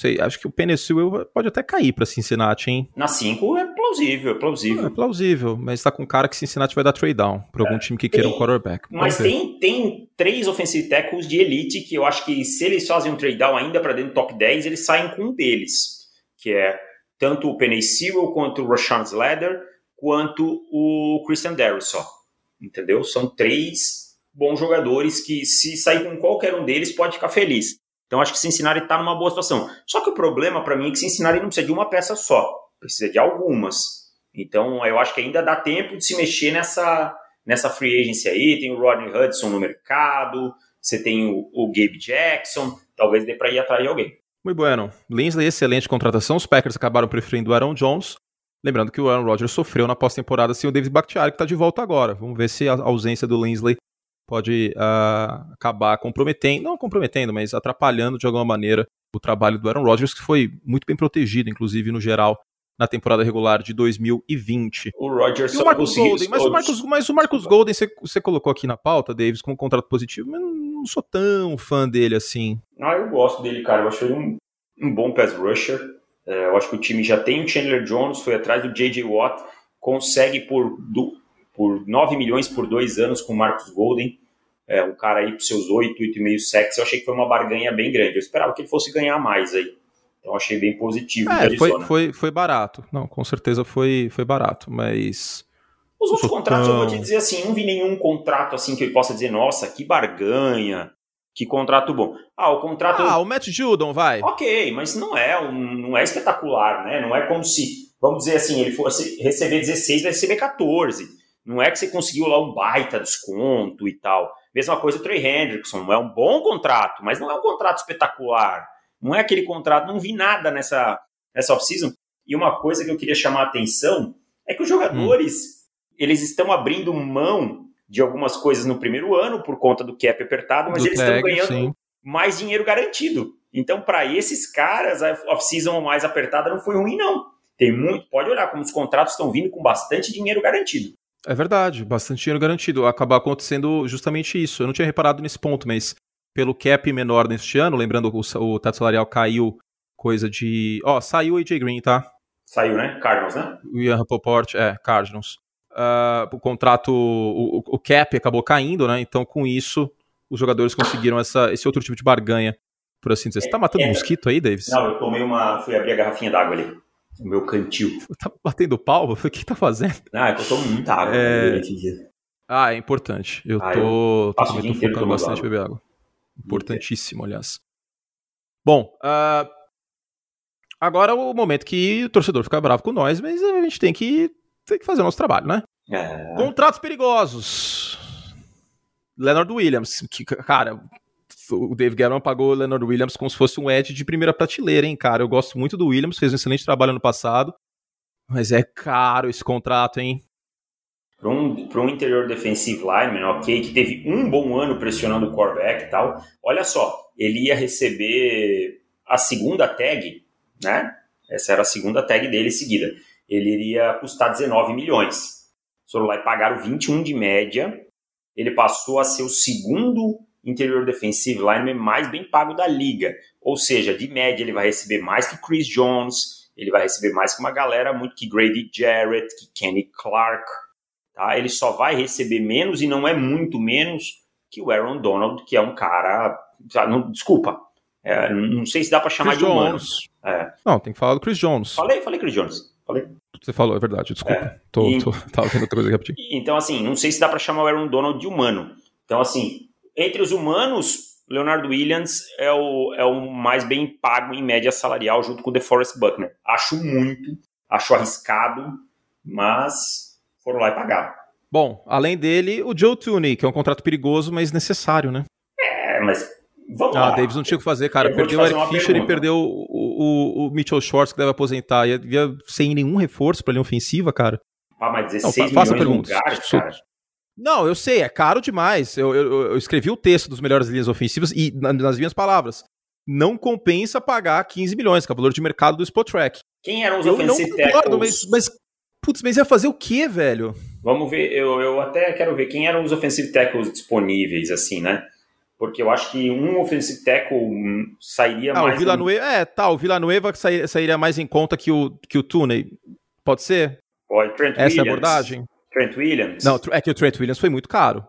sei, acho que o Penicil pode até cair para Cincinnati, hein? Na 5 é plausível, é plausível. É plausível, mas tá com cara que Cincinnati vai dar trade down para algum é. time que queira tem, um quarterback. Mas tem, tem três offensive tackles de elite que eu acho que se eles fazem um trade down ainda para dentro do top 10, eles saem com um deles, que é tanto o Sewell quanto o Rashawn Slater, quanto o Christian Darrisaw. Entendeu? São três bons jogadores que se sair com qualquer um deles pode ficar feliz. Então acho que Cincinnati está numa boa situação. Só que o problema para mim é que Cincinnati não precisa de uma peça só, precisa de algumas. Então eu acho que ainda dá tempo de se mexer nessa, nessa free agency aí. Tem o Rodney Hudson no mercado, você tem o, o Gabe Jackson, talvez dê para ir atrás de alguém. Muito bueno. Linsley, excelente contratação. Os Packers acabaram preferindo o Aaron Jones. Lembrando que o Aaron Rodgers sofreu na pós-temporada sem o David Bakhtiari, que está de volta agora. Vamos ver se a ausência do Linsley pode uh, acabar comprometendo, não comprometendo, mas atrapalhando de alguma maneira o trabalho do Aaron Rodgers, que foi muito bem protegido, inclusive no geral, na temporada regular de 2020. O Rodgers o Marcus Golden, mas o Marcus, mas o Marcus Golden você, você colocou aqui na pauta, Davis, como um contrato positivo, mas não, não sou tão fã dele assim. Ah, eu gosto dele, cara. Eu acho ele um, um bom pass rusher. É, eu acho que o time já tem o Chandler Jones, foi atrás do J.J. Watt, consegue por, do, por 9 milhões por dois anos com o Marcus Golden é, um cara aí com seus 8, 8,5 sacks, eu achei que foi uma barganha bem grande. Eu esperava que ele fosse ganhar mais aí. Então achei bem positivo. É, foi, foi, foi barato. Não, com certeza foi, foi barato, mas. Os outros contratos, tão... eu vou te dizer assim, não vi nenhum contrato assim que eu possa dizer, nossa, que barganha. Que contrato bom. Ah, o contrato. Ah, o Matt Judon, vai. Ok, mas não é, não é espetacular, né? Não é como se, vamos dizer assim, ele fosse receber 16, vai receber 14. Não é que você conseguiu lá um baita desconto e tal. Mesma coisa o Trey Hendrickson, é um bom contrato, mas não é um contrato espetacular. Não é aquele contrato, não vi nada nessa, nessa off-season. E uma coisa que eu queria chamar a atenção é que os jogadores, hum. eles estão abrindo mão de algumas coisas no primeiro ano por conta do cap apertado, mas do eles estão ganhando sim. mais dinheiro garantido. Então, para esses caras, a off-season mais apertada não foi ruim, não. Tem muito, pode olhar como os contratos estão vindo com bastante dinheiro garantido. É verdade, bastante dinheiro garantido. Acabar acontecendo justamente isso. Eu não tinha reparado nesse ponto, mas pelo cap menor neste ano, lembrando que o, o teto salarial caiu coisa de. Ó, saiu o AJ Green, tá? Saiu, né? Cardinals, né? O Ian Rappaport, é, Cardinals. Uh, o contrato, o, o, cap acabou caindo, né? Então, com isso, os jogadores conseguiram essa, esse outro tipo de barganha, por assim dizer. Você tá matando é, mosquito aí, Davis? Não, eu tomei uma. fui abrir a garrafinha d'água ali. O meu cantil. Tá batendo palma? O que tá fazendo? Ah, é que eu tomo muita água é... esse dia. Ah, é importante. Eu ah, tô, eu tô, tô focando bastante beber água. Importantíssimo, aliás. Bom, uh, agora é o momento que o torcedor fica bravo com nós, mas a gente tem que, tem que fazer o nosso trabalho, né? É. Contratos perigosos. Leonard Williams, que, cara, o Dave Gettman pagou o Leonard Williams como se fosse um edge de primeira prateleira, hein, cara. Eu gosto muito do Williams, fez um excelente trabalho ano passado, mas é caro esse contrato, hein? Para um, um interior defensive lineman, ok, que teve um bom ano pressionando o quarterback e tal, olha só, ele ia receber a segunda tag, né? Essa era a segunda tag dele seguida. Ele iria custar 19 milhões. Foram lá e pagaram 21 de média. Ele passou a ser o segundo interior defensive lineman mais bem pago da liga. Ou seja, de média ele vai receber mais que Chris Jones, ele vai receber mais que uma galera muito que Grady Jarrett, que Kenny Clark, tá? Ele só vai receber menos e não é muito menos que o Aaron Donald, que é um cara, não, desculpa, é, não sei se dá para chamar Chris de humano. É. Não, tem que falar do Chris Jones. Falei, falei Chris Jones. Falei. Você falou, é verdade, desculpa. É. Tô, e, tô, tava vendo outra coisa rapidinho. Então, assim, não sei se dá para chamar o Aaron Donald de humano. Então, assim, entre os humanos, Leonardo Williams é o, é o mais bem pago em média salarial, junto com o DeForest Buckner. Acho muito, acho arriscado, mas foram lá e pagaram. Bom, além dele, o Joe Tooney, que é um contrato perigoso, mas necessário, né? É, mas vamos ah, lá. Ah, Davis não tinha o que fazer, cara. Perdeu o Eric Fischer pergunta. e perdeu o, o, o, Mitchell Schwartz, que deve aposentar. Ia, ia sem nenhum reforço pra linha ofensiva, cara. Ah, mas 16 não, faça milhões lugares, cara. Não, eu sei, é caro demais. Eu, eu, eu, escrevi o texto dos melhores linhas ofensivas e, nas minhas palavras, não compensa pagar 15 milhões, que é o valor de mercado do Spot Track. Quem eram os eu não concordo, mas, mas, putz, mas ia fazer o quê, velho? Vamos ver, eu, eu até quero ver quem eram os offensive tackles disponíveis, assim, né? Porque eu acho que um offensive tackle sairia ah, mais... O Villanueva, um... É, tá, o Villanueva sairia, sairia mais em conta que o, que o Tooney. Pode ser? Pode, Trent Essa Williams. é a abordagem? Trent Williams? Não, é que o Trent Williams foi muito caro.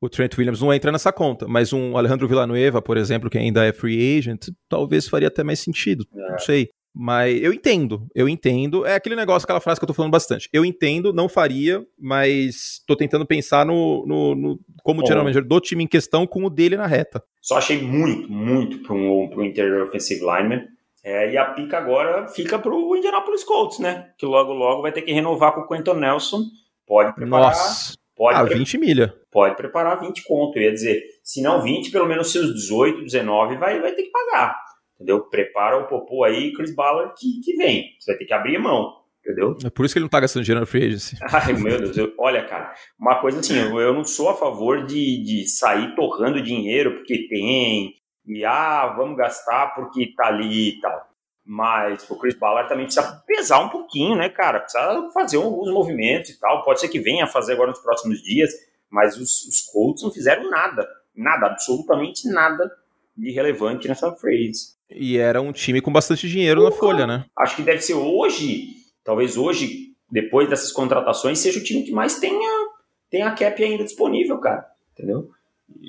O Trent Williams não entra nessa conta, mas um Alejandro Villanueva, por exemplo, que ainda é free agent, talvez faria até mais sentido. É. Não sei. Mas eu entendo, eu entendo. É aquele negócio, aquela frase que eu tô falando bastante. Eu entendo, não faria, mas tô tentando pensar no, no, no como Bom, general manager do time em questão com o dele na reta. Só achei muito, muito para um, um interior offensive lineman. É, e a pica agora fica pro Indianapolis Colts, né? Que logo, logo vai ter que renovar com o Quentin Nelson. Pode preparar. Nossa. Pode ah, 20 milha. Pode preparar 20 conto. Eu ia dizer, se não 20, pelo menos seus 18, 19 vai, vai ter que pagar. Entendeu? Prepara o popô aí, Chris Ballard, que, que vem. Você vai ter que abrir a mão. Entendeu? É por isso que ele não tá gastando dinheiro na free agency. Ai, meu Deus. Eu, olha, cara, uma coisa assim, eu, eu não sou a favor de, de sair torrando dinheiro porque tem, e ah, vamos gastar porque tá ali e tal. Mas o Chris Ballard também precisa pesar um pouquinho, né, cara? Precisa fazer alguns movimentos e tal. Pode ser que venha a fazer agora nos próximos dias, mas os, os Colts não fizeram nada. Nada, absolutamente nada de relevante nessa phrase. E era um time com bastante dinheiro na folha, né? Acho que deve ser hoje, talvez hoje, depois dessas contratações, seja o time que mais tenha, tenha cap ainda disponível, cara. Entendeu?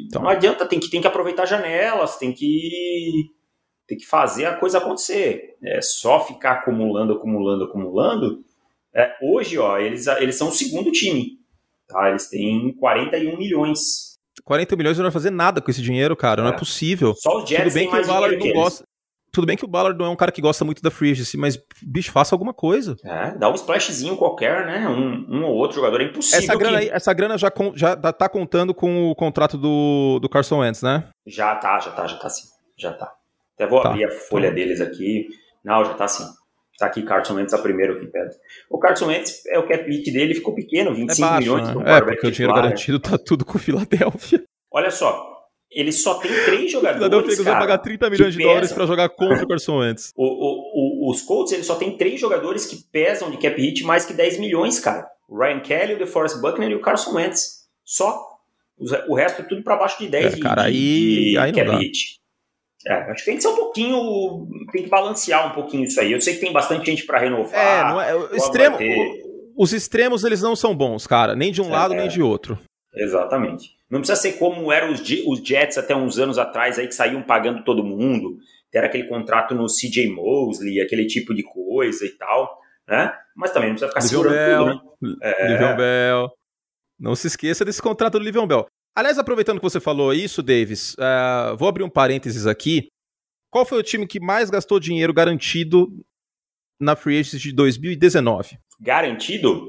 Então não adianta, tem que, tem que aproveitar janelas, tem que, tem que fazer a coisa acontecer. É só ficar acumulando, acumulando, acumulando. É, hoje, ó, eles, eles são o segundo time. Tá? Eles têm 41 milhões 40 milhões não vai fazer nada com esse dinheiro, cara. É. Não é possível. Só os Jets Tudo bem que o Ballard não gosta. Tudo bem que o Ballard não é um cara que gosta muito da free agency, mas, bicho, faça alguma coisa. É, dá um splashzinho qualquer, né? Um, um ou outro jogador. É impossível. Essa grana, que... aí, essa grana já, já tá contando com o contrato do, do Carson Wentz, né? Já tá, já tá, já tá sim. Já tá. Até vou tá. abrir a folha tá. deles aqui. Não, já tá sim. Tá aqui Carson Wentz a primeiro aqui perto. O Carson Wentz, é o cap hit dele ficou pequeno, 25 é baixo, milhões. Né? É, porque o dinheiro garantido tá tudo com o Philadelphia. Olha só, ele só tem três jogadores. O Philadelphia vai pagar 30 milhões de dólares para jogar contra o Carson Wentz. O, o, o, os Colts, ele só tem três jogadores que pesam de cap hit mais que 10 milhões, cara. O Ryan Kelly, o DeForest Buckner e o Carson Wentz. Só. O resto é tudo para baixo de 10 é, cara, de, aí, de aí cap hit. É, acho que tem que ser um pouquinho, tem que balancear um pouquinho isso aí. Eu sei que tem bastante gente para renovar. É, é, o extremo, os extremos eles não são bons, cara, nem de um é, lado nem de outro. Exatamente. Não precisa ser como eram os, os Jets até uns anos atrás aí que saíam pagando todo mundo. Era aquele contrato no CJ Mosley, aquele tipo de coisa e tal, né? Mas também não precisa ficar Livion segurando Bell, tudo, né? É... Livion Bell. Não se esqueça desse contrato do Livion Bell. Aliás, aproveitando que você falou isso, Davis, uh, vou abrir um parênteses aqui. Qual foi o time que mais gastou dinheiro garantido na Free Agency de 2019? Garantido?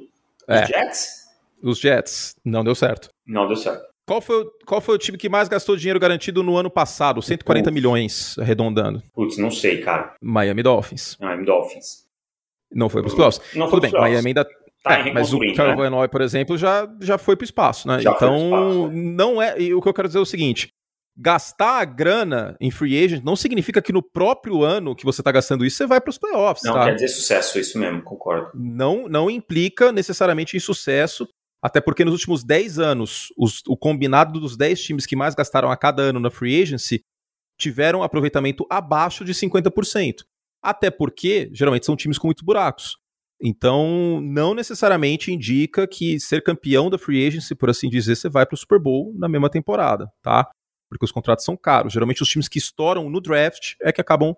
Os é. Jets? Os Jets. Não deu certo. Não deu certo. Qual foi, qual foi o time que mais gastou dinheiro garantido no ano passado? 140 milhões, arredondando. Putz, não sei, cara. Miami Dolphins. Miami Dolphins. Não foi para os playoffs. Não Tudo bem, Miami ainda É, mas o Kevin né? por exemplo, já, já foi para o espaço, né? Já então, espaço, né? não é. E o que eu quero dizer é o seguinte: gastar a grana em free agent não significa que no próprio ano que você está gastando isso, você vai para os playoffs. Não tá? quer dizer sucesso, isso mesmo, concordo. Não, não implica necessariamente em sucesso, até porque nos últimos 10 anos, os, o combinado dos 10 times que mais gastaram a cada ano na free agency tiveram aproveitamento abaixo de 50%. Até porque, geralmente, são times com muitos buracos. Então, não necessariamente indica que ser campeão da free agency, por assim dizer, você vai para o Super Bowl na mesma temporada, tá? Porque os contratos são caros. Geralmente, os times que estouram no draft é que acabam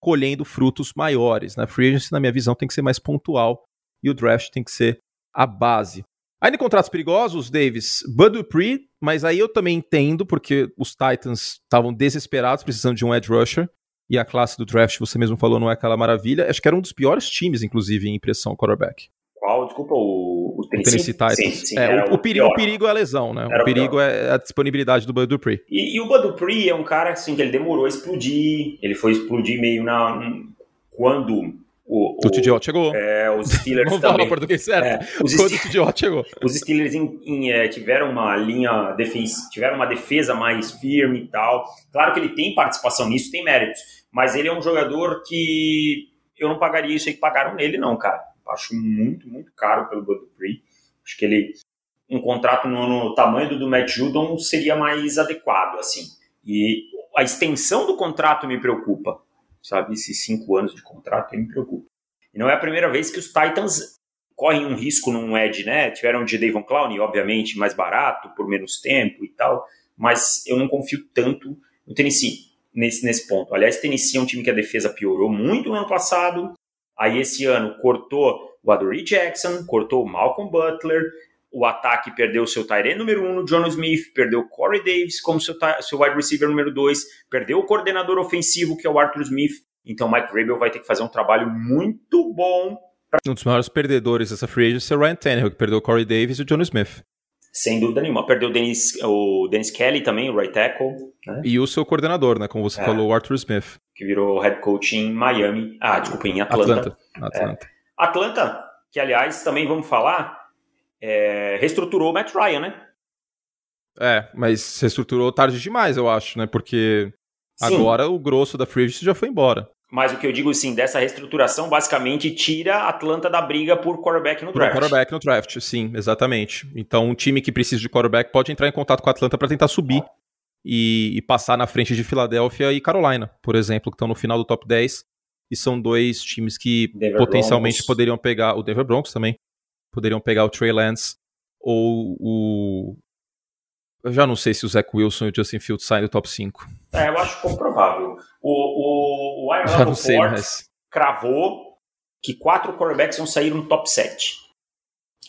colhendo frutos maiores. Né? Free agency, na minha visão, tem que ser mais pontual e o draft tem que ser a base. Ainda em contratos perigosos, Davis, Bud Dupree, mas aí eu também entendo, porque os Titans estavam desesperados, precisando de um edge rusher e a classe do draft, você mesmo falou, não é aquela maravilha. Acho que era um dos piores times, inclusive, em impressão quarterback. Qual? Desculpa, o, o Tennessee? O Tennessee Titans. Sim, sim, é, o, o, perigo, o, perigo, é a lesão, né? Era o perigo é a disponibilidade do Bud Dupree. E, e, o Bud Dupree é um cara assim, que ele demorou a explodir. Ele foi explodir meio na... Quando o, o, TJ chegou. É, os Steelers Não também. português certo. É, os Quando o TJ chegou. Os Steelers em, em, é, tiveram uma linha defesa, tiveram uma defesa mais firme e tal. Claro que ele tem participação nisso, tem méritos. Mas ele é um jogador que eu não pagaria isso aí que pagaram nele, não, cara. Acho muito, muito caro pelo Bud Dupree. Acho que ele um contrato no, no, tamanho do, do Matt Judon seria mais adequado, assim. E a extensão do contrato me preocupa, sabe? Esses cinco anos de contrato me preocupa. E não é a primeira vez que os Titans correm um risco num edge, né? Tiveram de Davon Clowney, obviamente, mais barato, por menos tempo e tal, mas eu não confio tanto no Tennessee nesse, nesse ponto. Aliás, Tennessee é um time que a defesa piorou muito no ano passado. Aí esse ano cortou o Adoree Jackson, cortou o Malcolm Butler, o ataque perdeu o seu Tyrene número 1 um, John Smith, perdeu o Corey Davis como seu, seu wide receiver número 2, perdeu o coordenador ofensivo, que é o Arthur Smith. Então Mike Vrabel vai ter que fazer um trabalho muito bom. Pra... Um dos maiores perdedores dessa free agency é o Ryan Tannehill, que perdeu o Corey Davis e o John Smith. Sem dúvida nenhuma. Perdeu o Dennis, o Dennis Kelly também, o right tackle. Né? E o seu coordenador, né? Como você é, falou, o Arthur Smith. Que virou head coach em Miami. Ah, desculpa, em Atlanta. Atlanta. Atlanta, é. Atlanta que aliás também vamos falar, é, reestruturou o Matt Ryan, né? É, mas reestruturou tarde demais, eu acho, né? Porque Sim. agora o grosso da Free já foi embora. Mas o que eu digo, sim, dessa reestruturação basicamente tira a Atlanta da briga por quarterback no draft. Por quarterback no draft, sim, exatamente. Então, um time que precisa de quarterback pode entrar em contato com a Atlanta para tentar subir e, e, passar na frente de Filadélfia e Carolina, por exemplo, que estão no final do top 10 e são dois times que Denver potencialmente Broncos. poderiam pegar o Denver Broncos também, poderiam pegar o Trey Lance ou o eu já não sei se o Zach Wilson e o Justin Fields saem do top 5. É, eu acho comprovável. O, o, o Iron sei, mas... cravou que quatro quarterbacks vão sair no top 7.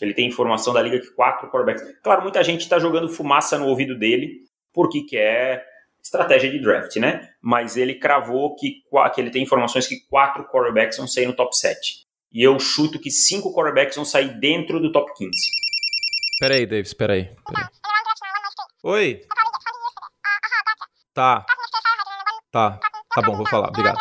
Ele tem informação da liga que quatro quarterbacks. Claro, muita gente está jogando fumaça no ouvido dele porque quer estratégia de draft, né? Mas ele cravou que, que ele tem informações que quatro quarterbacks vão sair no top 7. E eu chuto que cinco quarterbacks vão sair dentro do top 15. Peraí, Davis, peraí. peraí. Oi. Tá. Tá. Tá bom, vou falar. Obrigado.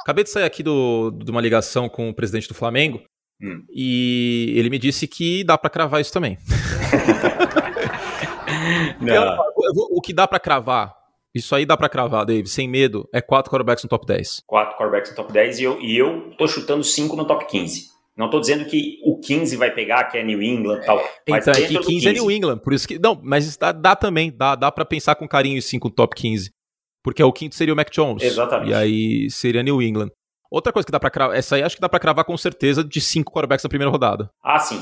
Acabei de sair aqui do, de uma ligação com o presidente do Flamengo hum. e ele me disse que dá para cravar isso também. o que dá para cravar, isso aí dá para cravar, Dave, sem medo, é quatro quarterbacks no top 10. Quatro quarterbacks no top 10 e eu, e eu tô chutando cinco no top 15. Não tô dizendo que o 15 vai pegar, que é New England e tal. Mas então, é que 15, 15, é New England, por isso que. Não, mas dá, dá também, dá, dá para pensar com carinho sim com o top 15. Porque o quinto seria o Mac Jones. Exatamente. E aí seria New England. Outra coisa que dá pra cravar, essa aí acho que dá pra cravar com certeza de cinco quarterbacks na primeira rodada. Ah, sim.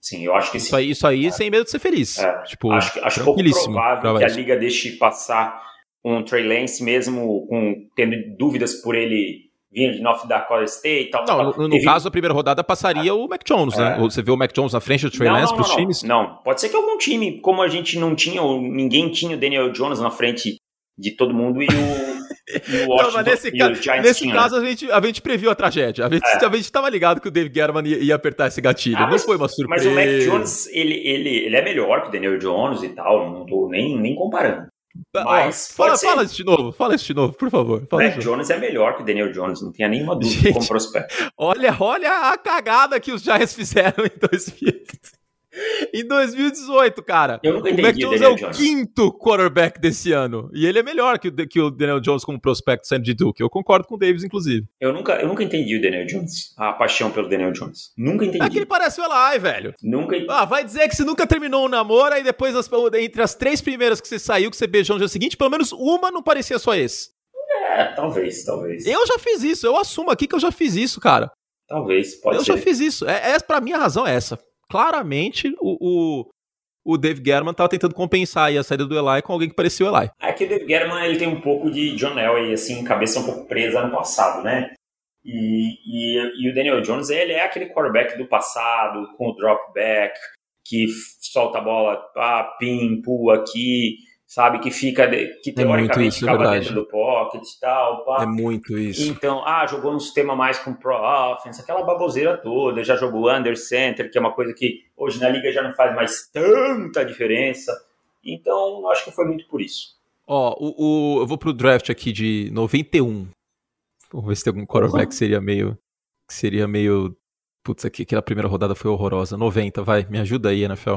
Sim, eu acho que sim. Isso aí, isso aí é. sem medo de ser feliz. É. Tipo, acho, acho pouco provável que a liga deixe passar um Trey Lance mesmo com, tendo dúvidas por ele vindo de North Dakota State e tal. Não, no, no caso, a primeira rodada passaria é. o Mac Jones, né? é. né? Você vê o Mac Jones na frente do Trey Lance para os times? Não, pode ser que algum time, como a gente não tinha, ou ninguém tinha o Daniel Jones na frente de todo mundo e o, não, mas nesse, ca nesse caso a gente, a gente previu a tragédia. A gente, é. a gente tava ligado que o Dave Guerman ia, ia apertar esse gatilho. Ah, não foi uma surpresa. Mas o Mac Jones, ele, ele, ele é melhor que o Daniel Jones e tal. Não tô nem, nem comparando. Mas fala, fala isso de novo, fala isso de novo, por favor. o Mac Jones é melhor que o Daniel Jones, não tenha nenhuma dúvida gente, como prospecto. Olha, olha a cagada que os Giants fizeram em 2000. Em 2018, cara. Eu nunca o Mac Jones é o Jones. quinto quarterback desse ano. E ele é melhor que o, que o Daniel Jones como prospecto sendo de Duke. Eu concordo com o Davis, inclusive. Eu nunca, eu nunca entendi o Daniel Jones. A paixão pelo Daniel Jones. Nunca entendi. É que ele parece o Eli, velho. Nunca entendi. Ah, vai dizer que você nunca terminou um namoro, e depois, as, entre as três primeiras que você saiu, que você beijou no dia seguinte, pelo menos uma não parecia só esse. É, talvez, talvez. Eu já fiz isso. Eu assumo aqui que eu já fiz isso, cara. Talvez, pode eu ser. Eu já fiz isso. É, é, pra mim a razão é essa claramente o, o, o Dave Guerman estava tentando compensar a saída do Eli com alguém que parecia o Eli. É que o Dave Guerman ele tem um pouco de John Elway, assim, cabeça um pouco presa no passado, né? E, e, e, o Daniel Jones, ele é aquele quarterback do passado, com o drop back, que solta a bola, ah, pim, pula aqui, sabe? Que fica, que é teoricamente isso, é ficava é dentro do pocket e tal. Pá. É muito isso. Então, ah, jogou num sistema mais com pro offense, aquela baboseira toda, já jogou under center, que é uma coisa que hoje na liga já não faz mais tanta diferença. Então, acho que foi muito por isso. Ó, o, o, eu vou pro draft aqui de 91. Vamos ver se tem algum quarterback que seria meio. Que seria meio. Putz, aqui, aquela primeira rodada foi horrorosa. 90, vai, me ajuda aí, NFL.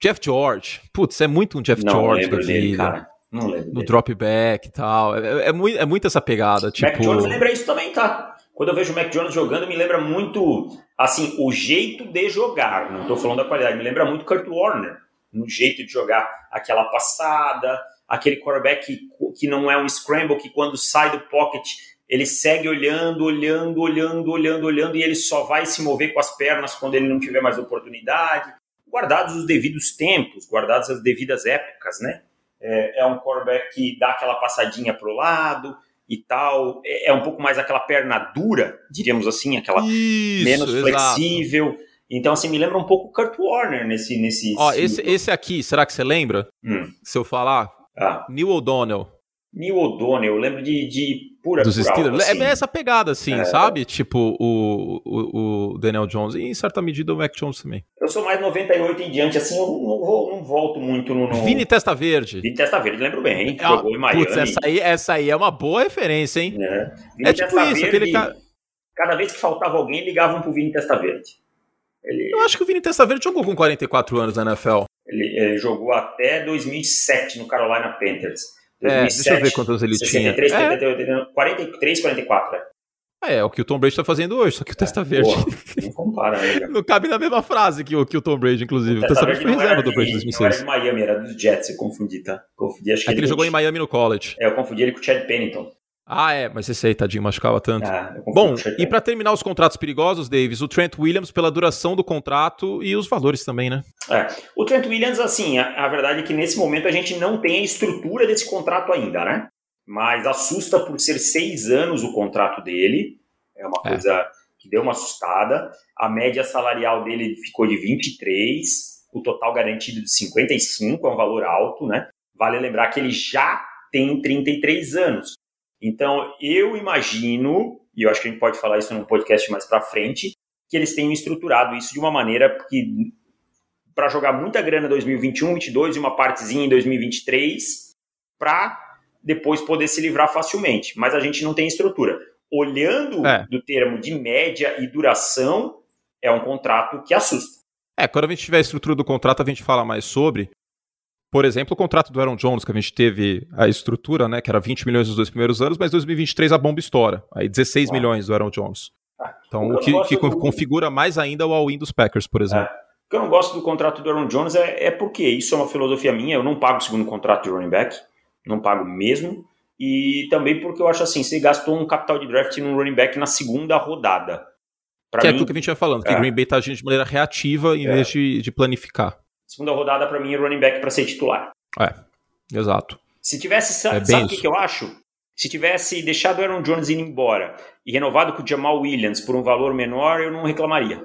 Jeff George. Putz, é muito um Jeff não George da vida. Dele, cara. Não lembro. No drop back e tal. É, é, muito, é muito essa pegada. Tipo... Mac Jones lembra isso também, tá? Quando eu vejo o Mac Jones jogando, me lembra muito, assim, o jeito de jogar. Não tô falando da qualidade. Me lembra muito Kurt Warner. No jeito de jogar aquela passada, aquele quarterback que, que não é um scramble, que quando sai do pocket ele segue olhando, olhando, olhando, olhando, olhando, e ele só vai se mover com as pernas quando ele não tiver mais oportunidade guardados os devidos tempos, guardadas as devidas épocas, né? É, é um quarterback que dá aquela passadinha pro lado e tal, é, é, um pouco mais aquela perna dura, diríamos assim, aquela Isso, menos exato. flexível. Então, assim, me lembra um pouco o Kurt Warner nesse. nesse Ó, esse, esse aqui, será que você lembra? Hum. Se eu falar? Ah. Neil O'Donnell. Neil O'Donnell, eu lembro de, de pura Dos Steelers. Assim. É essa pegada, assim, é. sabe? Tipo o, o, o, Daniel Jones e, em certa medida, o Mac Jones também. Eu sou mais 98 em diante, assim, eu não, vou, não volto muito no, no... Vini Testa Verde. Vini Testa Verde, lembro bem, hein? É, Jogou em Miami. Putz, essa aí, essa aí é uma boa referência, hein? É, Vini é tipo Testa isso, Verde, aquele cara... Cada vez que faltava alguém, ligavam pro Vini Testa Verde. Ele... Eu acho que o Vini Testa Verde jogou com 44 anos na NFL. Ele, ele jogou até 2007 no Carolina Panthers. 2007, é, deixa eu ver quantos ele 63, tinha. 33, é. 43, 44, é. É, é o que o Tom Brady tá fazendo hoje, só que o Testa Verde. Não compara, né? não cabe na mesma frase que o, que o Tom Brady, inclusive. O, o Testa Verde foi reserva do Brady em 2006. Não era de Miami, era dos Jets, eu confundi, tá? Confundi, acho que, é que ele, ele jogou em Miami no college. É, eu confundi ele com o Chad Pennington. Ah, é, mas esse aí, tadinho, machucava tanto. Ah, Bom, e para terminar os contratos perigosos, Davis, o Trent Williams pela duração do contrato e os valores também, né? É, o Trent Williams, assim, a, a verdade é que nesse momento a gente não tem a estrutura desse contrato ainda, né? Mas assusta por ser seis anos o contrato dele. É uma é. coisa que deu uma assustada. A média salarial dele ficou de 23, o total garantido de 55, é um valor alto, né? Vale lembrar que ele já tem 33 anos. Então, eu imagino, e eu acho que a gente pode falar isso num podcast mais para frente, que eles tenham estruturado isso de uma maneira que para jogar muita grana em 2021, 22 e uma partezinha em 2023 para depois poder se livrar facilmente. Mas a gente não tem estrutura. Olhando é. do termo de média e duração, é um contrato que assusta. É, quando a gente tiver a estrutura do contrato, a gente fala mais sobre. Por exemplo, o contrato do Aaron Jones, que a gente teve a estrutura, né, que era 20 milhões nos dois primeiros anos, mas 2023 a bomba estoura. Aí 16 ah. milhões do Aaron Jones. Ah, então, o que, que do... configura mais ainda o all-in dos Packers, por exemplo. É. O que eu não gosto do contrato do Aaron Jones é, é porque isso é uma filosofia minha, eu não pago o segundo contrato de running back, não pago mesmo, e também porque eu acho assim, você gastou um capital de draft num running back na segunda rodada. Pra que é mim, é aquilo que a gente vai falando, que é. Green Bay tá agindo de maneira reativa em é. vez de, de planificar. Segunda rodada, para mim, é running back para ser titular. É, exato. Se tivesse, é sabe o que, que eu acho? Se tivesse deixado o Aaron Jones ir embora e renovado com o Jamal Williams por um valor menor, eu não reclamaria.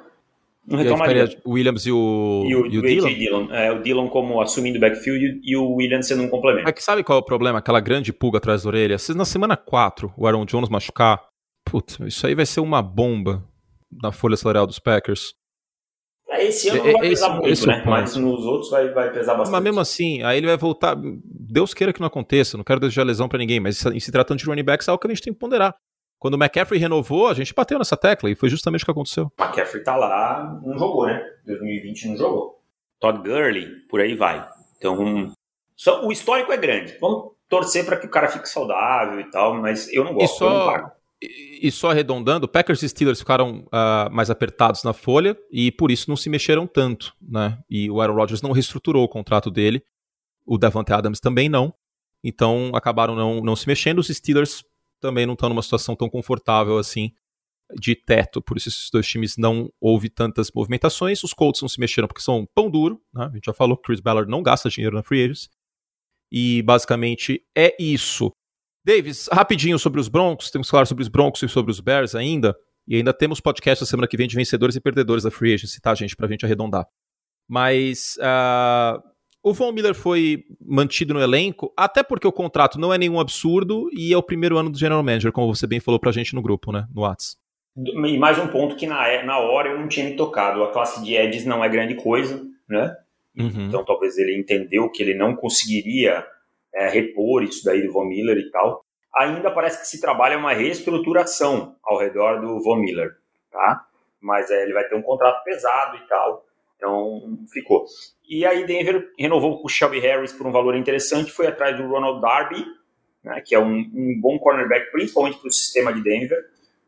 Não reclamaria. o Williams e o, e o, e o Dillon? Dillon. É, o Dillon como assumindo o backfield e o Williams sendo um complemento. É que sabe qual é o problema? Aquela grande pulga atrás da orelha. Se na semana 4 o Aaron Jones machucar, putz, isso aí vai ser uma bomba na folha salarial dos Packers. É, esse ano não vai pesar esse, muito, esse né? Mas nos outros vai, vai pesar bastante. Mas mesmo assim, aí ele vai voltar. Deus queira que não aconteça, não quero desejar lesão para ninguém, mas se tratando de running backs é algo que a gente tem que ponderar. Quando o McCaffrey renovou, a gente bateu nessa tecla e foi justamente o que aconteceu. O McCaffrey tá lá, não jogou, né? 2020 não jogou. Todd Gurley, por aí vai. Então, só, o histórico é grande. Vamos torcer para que o cara fique saudável e tal, mas eu não gosto, e só, E só arredondando, Packers e Steelers ficaram uh, mais apertados na folha e por isso não se mexeram tanto, né? E o Aaron Rodgers não reestruturou o contrato dele, o Davante Adams também não, então acabaram não, não se mexendo. Os Steelers também não estão numa situação tão confortável assim de teto, por isso esses dois times não houve tantas movimentações. Os Colts não se mexeram porque são pão duro, né? A gente já falou que Chris Ballard não gasta dinheiro na free agents. E basicamente é isso. Davis, rapidinho sobre os Broncos, temos que falar sobre os Broncos e sobre os Bears ainda, e ainda temos podcast a semana que vem de vencedores e perdedores da Free Agency, tá, gente, pra gente arredondar. Mas uh, o Von Miller foi mantido no elenco, até porque o contrato não é nenhum absurdo e é o primeiro ano do General Manager, como você bem falou pra gente no grupo, né, no Whats. E mais um ponto que na, na hora eu não tinha me tocado, a classe de Eds não é grande coisa, né? Uhum. Então talvez ele entendeu que ele não conseguiria é, repor isso daí do Von Miller e tal. Ainda parece que se trabalha uma reestruturação ao redor do Von Miller, tá? Mas é, ele vai ter um contrato pesado e tal, então ficou. E aí Denver renovou com o Shelby Harris por um valor interessante, foi atrás do Ronald Darby, né, que é um, um bom cornerback, principalmente para o sistema de Denver.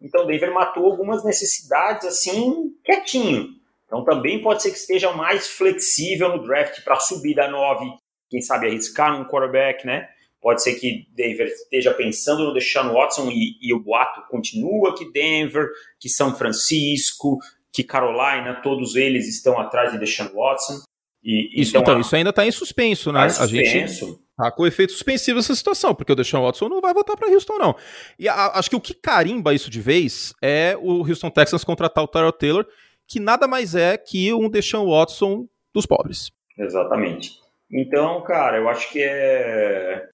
Então Denver matou algumas necessidades assim quietinho. Então também pode ser que esteja mais flexível no draft para subir da 9 quem sabe, arriscar num quarterback, né? Pode ser que Denver esteja pensando no Deshaun Watson e, e o boato continua que Denver, que São Francisco, que Carolina, todos eles estão atrás de Deshaun Watson. E, isso, então, então, isso ainda está em suspenso, né? Tá suspenso. A gente tá com efeito suspensivo essa situação, porque o Deshaun Watson não vai voltar para Houston, não. E a, acho que o que carimba isso de vez é o Houston Texans contratar o Tyrell Taylor, que nada mais é que um Deshaun Watson dos pobres. Exatamente. Então, cara, eu acho que é,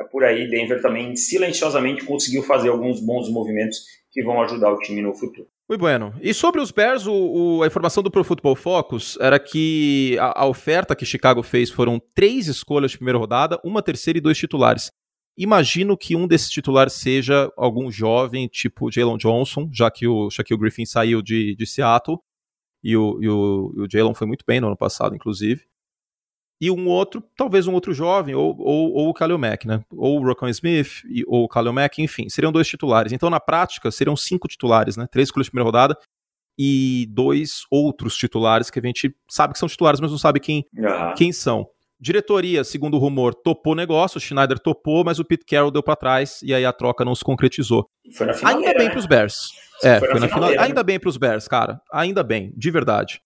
é por aí. Denver também silenciosamente conseguiu fazer alguns bons movimentos que vão ajudar o time no futuro. Muito bueno. E sobre os Bears, o, o, a informação do Pro Football Focus era que a, a, oferta que Chicago fez foram três escolhas de primeira rodada, uma terceira e dois titulares. Imagino que um desses titulares seja algum jovem, tipo Jalen Johnson, já que o Shaquille Griffin saiu de, de Seattle, e o, e o, o Jalen foi muito bem no ano passado, inclusive e um outro, talvez um outro jovem, ou, ou, ou o Kalil Mack, né? Ou o Rocco Smith, e, ou o Kalil Mack, enfim, seriam dois titulares. Então, na prática, seriam cinco titulares, né? Três escolhas de primeira rodada e dois outros titulares que a gente sabe que são titulares, mas não sabe quem, uhum. quem são. Diretoria, segundo o rumor, topou o negócio, o Schneider topou, mas o Pete Carroll deu para trás e aí a troca não se concretizou. Ainda bem né? pros Bears. É, foi, foi na final. Né? Ainda bem pros Bears, cara. Ainda bem, de verdade.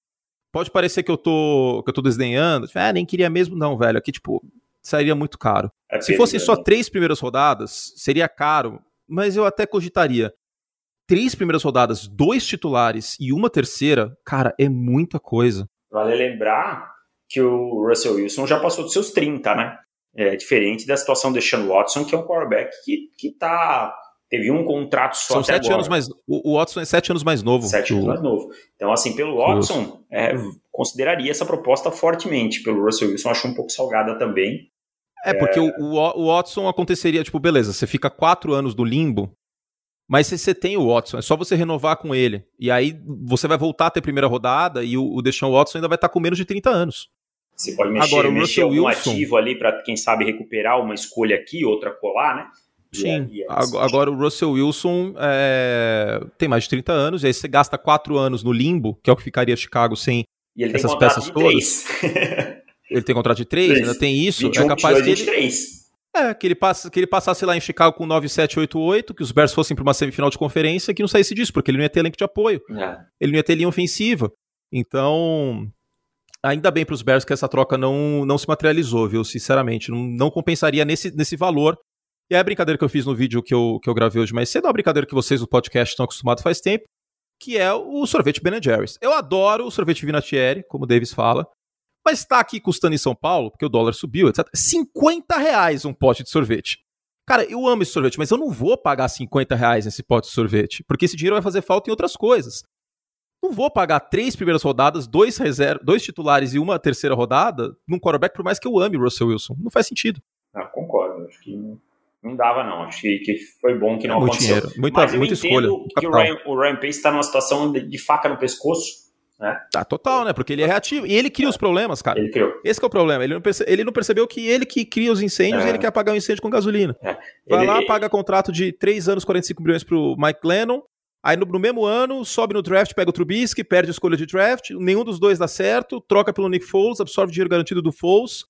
Pode parecer que eu tô, que eu tô desdenhando. Tipo, ah, nem queria mesmo, não, velho. Aqui, tipo, sairia muito caro. É Se fossem só três primeiras rodadas, seria caro, mas eu até cogitaria. três primeiras rodadas, dois titulares e uma terceira, cara, é muita coisa. Vale lembrar que o Russell Wilson já passou dos seus 30, né? É diferente da situação do Sean Watson, que é um quarterback que, que tá. Teve um contrato só São até sete agora. anos mais. O, o Watson é sete anos mais novo. Sete que o- anos mais novo. Então, assim, pelo Watson, é, consideraria essa proposta fortemente. Pelo Russell Wilson, acho um pouco salgada também. É, porque o, o, o Watson aconteceria, tipo, beleza, você fica quatro anos no limbo, mas se você tem o Watson, é só você renovar com ele. E aí você vai voltar a ter primeira rodada e o, o Deshaun Watson ainda vai estar com menos de 30 anos. Você pode mexer, Agora, mexer algum Wilson- ativo ali para, quem sabe, recuperar uma escolha aqui, outra colar, né? E Sim. é- e é Ag-. Agora o Russell Wilson é, tem mais de 30 anos, e aí você gasta quatro anos no limbo, que é o que ficaria Chicago sem. Ele essas peças de todas. Ele tem contrato de três, Três. ainda tem isso. 21, é capaz que 22, ele, 23. é, que ele, passa, que ele passasse lá em Chicago com 9788, que os Bears fossem para uma semifinal de conferência, que não saísse disso, porque ele não ia ter elenco de apoio. É. ele não ia ter linha ofensiva. Então, ainda bem para os Bears que essa troca não, não se materializou, viu? Sinceramente, não, não compensaria nesse, nesse valor. E é a brincadeira que eu fiz no vídeo que eu, que eu gravei hoje mais cedo, é uma brincadeira que vocês do podcast estão acostumados faz tempo, que é o sorvete Ben Jerry's. Eu adoro o sorvete Vinatieri, como o Davis fala, mas está aqui custando em São Paulo, porque o dólar subiu, etc. 50 reais um pote de sorvete. Cara, eu amo esse sorvete, mas eu não vou pagar 50 reais nesse pote de sorvete, porque esse dinheiro vai fazer falta em outras coisas. Não vou pagar três primeiras rodadas, dois, reserva, dois titulares e uma terceira rodada num quarterback, por mais que eu ame o Russell Wilson. Não faz sentido. Não, concordo. Acho que não, dava, não. Acho que, foi bom que não É muito aconteceu. dinheiro, muita- Mas eu muita escolha, que o. Ryan, o Ryan Pace está numa situação de, de faca no pescoço. Tá total, né? Porque ele é reativo. E ele cria os problemas, cara. Ele criou. Esse que é o problema. Ele não, perce- ele não percebeu que ele que cria os incêndios É. e ele quer apagar o incêndio com gasolina. É. Vai Ele- lá, paga contrato de 3 anos, 45 milhões pro Mike Lennon. Aí no, no mesmo ano, sobe no draft, pega o Trubisky, perde a escolha de draft. Nenhum dos dois dá certo, troca pelo Nick Foles, absorve dinheiro garantido do Foles.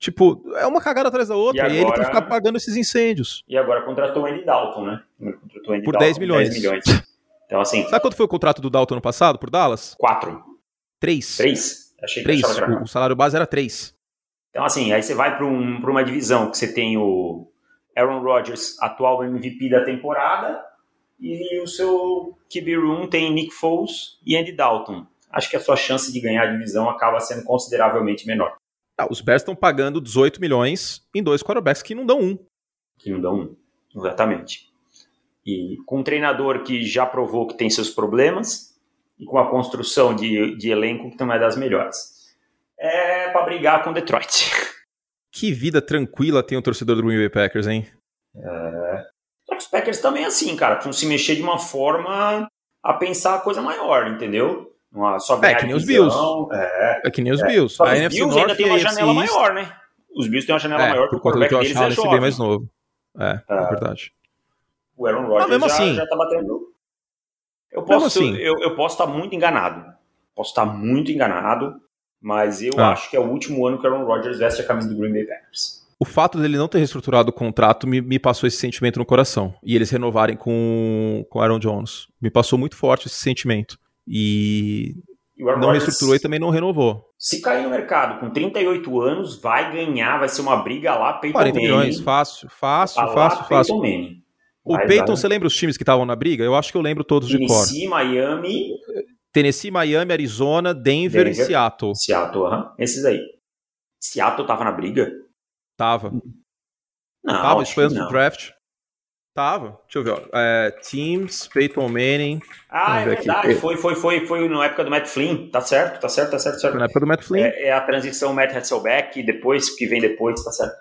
Tipo, é uma cagada atrás da outra. E E, ele tem agora- que ficar pagando esses incêndios. E agora contratou o Andy Dalton, né? Contratou Andy Por Dalton 10 milhões. 10 milhões. Então, assim, Sabe quanto foi o contrato do Dalton ano passado, por Dallas? quatro. 3. Três? Achei que 3. O, o salário base era 3. Então, assim, aí você vai para um, pra uma divisão que você tem o Aaron Rodgers, atual MVP da temporada, e o seu QB Room tem Nick Foles e Andy Dalton. Acho que a sua chance de ganhar a divisão acaba sendo consideravelmente menor. Ah, os Bears estão pagando 18 milhões em dois quarterbacks que não dão um. Que não dão um. Exatamente. E com um treinador que já provou que tem seus problemas, e com a construção de, de elenco que não é das melhores. É para brigar com Detroit. Que vida tranquila tem o torcedor do Green Bay Packers, hein? Só que os Packers também, assim, cara, precisam se mexer de uma forma a pensar a coisa maior, entendeu? Não é só ganhar que nem os divisão, É. É que nem os Bills. Só a que os NFC Bills ainda tem uma janela maior, né? Os Bills têm uma janela É, maior que o por conta do quarterback Josh deles é Allen ser bem mais novo. É, é verdade. O Aaron Rodgers mesmo já, assim- já tá batendo. Eu posso, assim. eu, eu posso estar muito enganado. Posso estar muito enganado, mas eu Ah. acho que é o último ano que o Aaron Rodgers veste a camisa do Green Bay Packers. O fato dele não ter reestruturado o contrato me, me passou esse sentimento no coração. E eles renovarem com o Aaron Jones. Me passou muito forte esse sentimento. E E não reestruturou e também não renovou. se cair no mercado com 38 anos, vai ganhar, vai ser uma briga lá, Peyton 40 Manning. milhões, fácil, fácil, lá, fácil, fácil. Manning. O Vai, Peyton, vai. você lembra os times que estavam na briga? Eu acho que eu lembro todos de cor. Tennessee, Miami, Tennessee, Miami, Arizona, Denver, e Denver. Seattle. Seattle, aham. esses aí. Seattle tava na briga? Tava. Não, Tava, isso foi antes não. do draft. Tava. Deixa eu ver, ó. É, teams, Peyton Manning. Ah, é Vamos ver aqui. verdade. Foi, foi, foi, foi na época do Matt Flynn. Tá certo, tá certo, tá certo, certo. Foi na época do Matt Flynn. É, é a transição Matt Hasselbeck, depois, que vem depois, tá certo.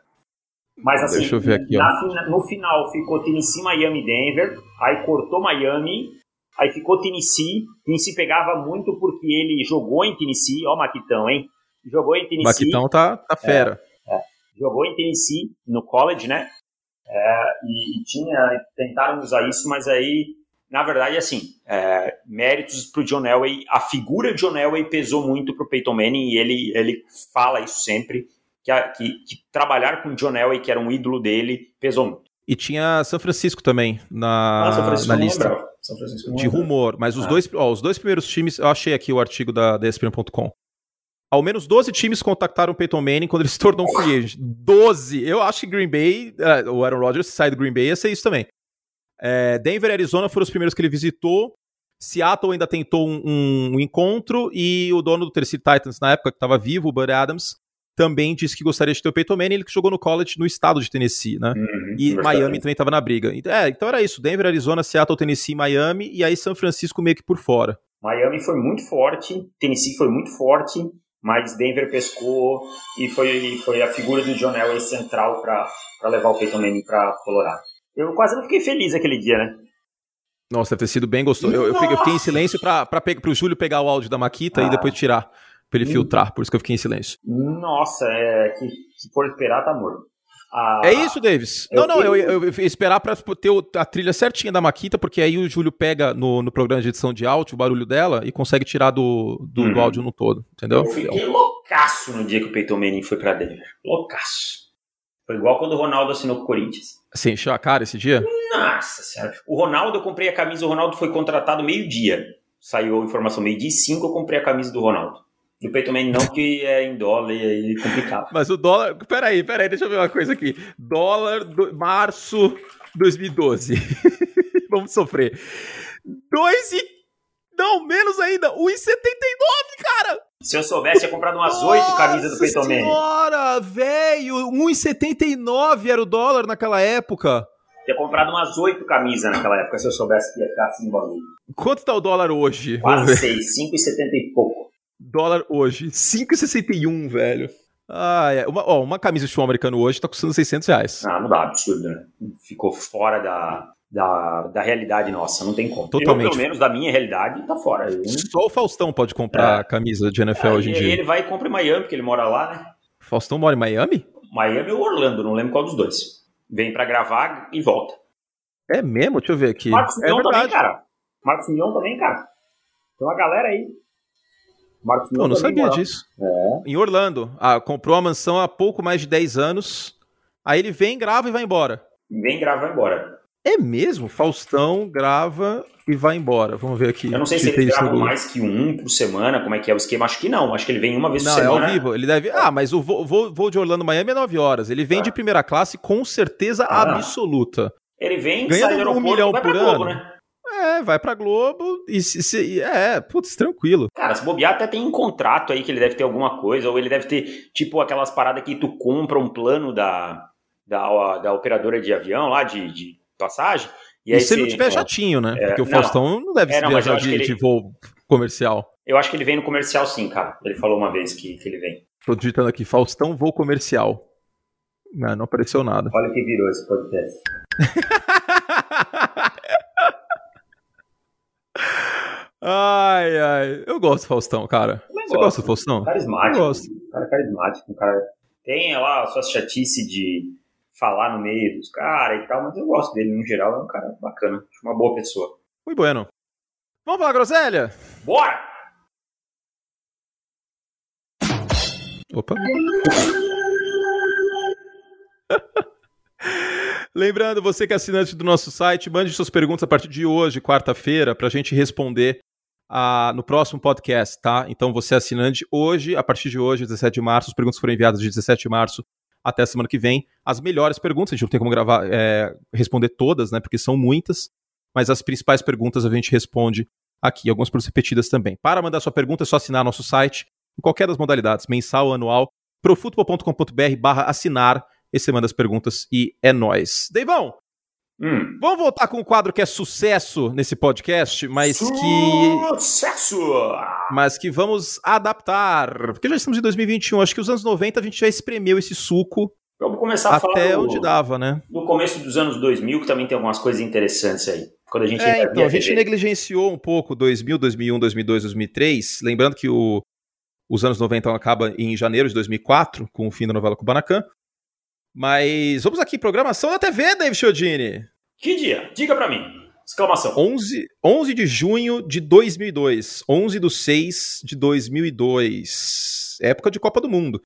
Mas assim, Deixa eu ver aqui, na no final ficou Tennessee, Miami, Denver, aí cortou Miami, aí ficou Tennessee. Tennessee pegava muito porque ele jogou em Tennessee, ó Maquitão, hein? Jogou em Tennessee. Maquitão tá, tá fera. jogou em Tennessee, no college, né? É, e, e tinha, tentaram usar isso, mas aí, na verdade, assim, é, méritos pro John Elway, a figura de John Elway pesou muito pro Peyton Manning e ele, ele fala isso sempre, que, a- que- que trabalhar com John Elway, que era um ídolo dele, pesou muito. E tinha São Francisco também na, Ah, Francisco na lista. lembrava. De rumor, mas os, Ah. dois, ó, os dois primeiros times, eu achei aqui o artigo da, da ESPN.com. Ao menos 12 times contactaram o Peyton Manning quando ele se tornou um free agent. 12! Eu acho que Green Bay, eh, o Aaron Rodgers, se sai do Green Bay, ia ser isso também. É, Denver e Arizona foram os primeiros que ele visitou. Seattle ainda tentou um, um encontro e o dono do Tennessee Titans na época que estava vivo, o Bud Adams, também disse que gostaria de ter o Peyton Manning, ele que jogou no college no estado de Tennessee, né? Uhum, e Miami também estava na briga. É, então era isso, Denver, Arizona, Seattle, Tennessee, Miami e aí São Francisco meio que por fora. Miami foi muito forte, Tennessee foi muito forte, mas Denver pescou e foi, foi a figura do John Elway central para levar o Peyton Manning para Colorado. Eu quase não fiquei feliz aquele dia, né? Nossa, deve ter sido bem gostoso. Eu, eu, fiquei, eu, fiquei, em silêncio para o Júlio pegar o áudio da Maquita ah. e depois tirar, para ele hum. filtrar. Por isso que eu fiquei em silêncio. Nossa, é que se for esperar, tá morto. Ah, é isso, Davis. Não, não, eu, eu, eu esperar para ter a trilha certinha da Maquita, porque aí o Júlio pega no, no programa de edição de áudio o barulho dela e consegue tirar do, do, uhum. do áudio no todo, entendeu? Eu fiquei loucaço no dia que o Peyton Manning foi para Denver. Loucaço. Foi igual quando o Ronaldo assinou com o Corinthians. Você encheu a cara esse dia? Nossa senhora. O Ronaldo, eu comprei a camisa, o Ronaldo foi contratado meio-dia. Saiu a informação meio-dia e cinco, eu comprei a camisa do Ronaldo. E o Peyton Manning não, que é em dólar e aí é complicado. Mas o dólar. Peraí, peraí, deixa eu ver uma coisa aqui. Dólar, do, março 2012. Vamos sofrer. 2 e. Não, menos ainda. 1,79, cara! Se eu soubesse, tinha comprado umas oito camisas do Peyton Manning. Senhora, velho, 1,79 era o dólar naquela época. Tinha comprado umas oito camisas naquela época, se eu soubesse que ia ficar assim bagulho. Quanto tá o dólar hoje? Quase seis, 5,70 e pouco. Dólar hoje, 5,61, velho. Ah, é. Uma, ó, uma camisa de futebol americano hoje tá custando 600 reais. Ah, não dá, absurdo, né? Ficou fora da, da, da realidade nossa, não tem como. Totalmente. Eu, pelo menos da minha realidade, tá fora. Eu... Só o Faustão pode comprar é. camisa de NFL é, hoje em dia. Ele vai e compra em Miami, porque ele mora lá, né? Faustão mora em Miami? Miami ou Orlando, não lembro qual dos dois. Vem para gravar e volta. É mesmo? Deixa eu ver aqui. Marcos é Mion também, cara. Marcos Mion também, cara. Tem uma galera aí. Marcos Mion Eu não sabia disso. É. Em Orlando. Ah, comprou a mansão há pouco mais de 10 anos. Aí ele vem, grava e vai embora. Vem, grava e vai embora. É mesmo? Faustão grava e vai embora. Vamos ver aqui. Eu não sei se, se ele grava mais que um por semana, como é que é o esquema. Acho que não. Acho que ele vem uma vez não, por semana. Não, é ao vivo. Ele deve. Ah, mas o voo, voo de Orlando Miami é 9 horas. Ele vem ah. de primeira classe com certeza ah. absoluta. Ele vem, ganhando um milhão por ano. Globo, né? É, vai pra Globo e se, se, é, putz, tranquilo. Cara, se bobear até tem um contrato aí que ele deve ter alguma coisa, ou ele deve ter, tipo, aquelas paradas que tu compra um plano da, da, da operadora de avião lá, de, de passagem, e, e se ele não tiver chatinho, né? É, Porque o não, Faustão não deve é, não, viajar de, ele... de voo comercial. Eu acho que ele vem no comercial sim, cara. Ele falou uma vez que, que ele vem. Tô digitando aqui, Faustão voo comercial. Não, não apareceu nada. Olha que virou esse podcast. ai, ai. Eu gosto do Faustão, cara. Você gosto, gosta do Faustão? Carismático. Eu gosto. cara carismático, um cara. Tem lá a sua chatice de falar no meio dos caras e tal, mas eu gosto dele no geral, é um cara bacana, uma boa pessoa. Muito bueno. Vamos falar groselha? Bora! Opa. Lembrando, você que é assinante do nosso site, mande suas perguntas a partir de hoje, quarta-feira, para a gente responder uh, no próximo podcast, tá? Então, você é assinante hoje, a partir de hoje, 17 de março, as perguntas foram enviadas de 17 de março até a semana que vem as melhores perguntas. A gente não tem como gravar, é, responder todas, né? Porque são muitas, mas as principais perguntas a gente responde aqui, algumas perguntas repetidas também. Para mandar sua pergunta é só assinar nosso site, em qualquer das modalidades, mensal, anual, profutbol.com.br barra assinar, e você manda as perguntas e é nóis. Deivão, Hum. Vamos voltar com um quadro que é sucesso nesse podcast, mas que. Sucesso! Mas que vamos adaptar. Porque já estamos em 2021. Acho que os anos 90 a gente já espremeu esse suco. Vamos começar a até falar. Até onde dava, né? No começo dos anos 2000, que também tem algumas coisas interessantes aí. Quando a gente é, então, a gente negligenciou um pouco 2000, 2001, 2002, 2003. Lembrando que o, os anos 90 acaba em janeiro de 2004, com o fim da novela Kubanacan. Mas vamos aqui, programação da TV, David Chiodini. Que dia? Diga para mim. Exclamação. 11, 11 de junho de 2002. 11 do 6 de 2002. Época de Copa do Mundo.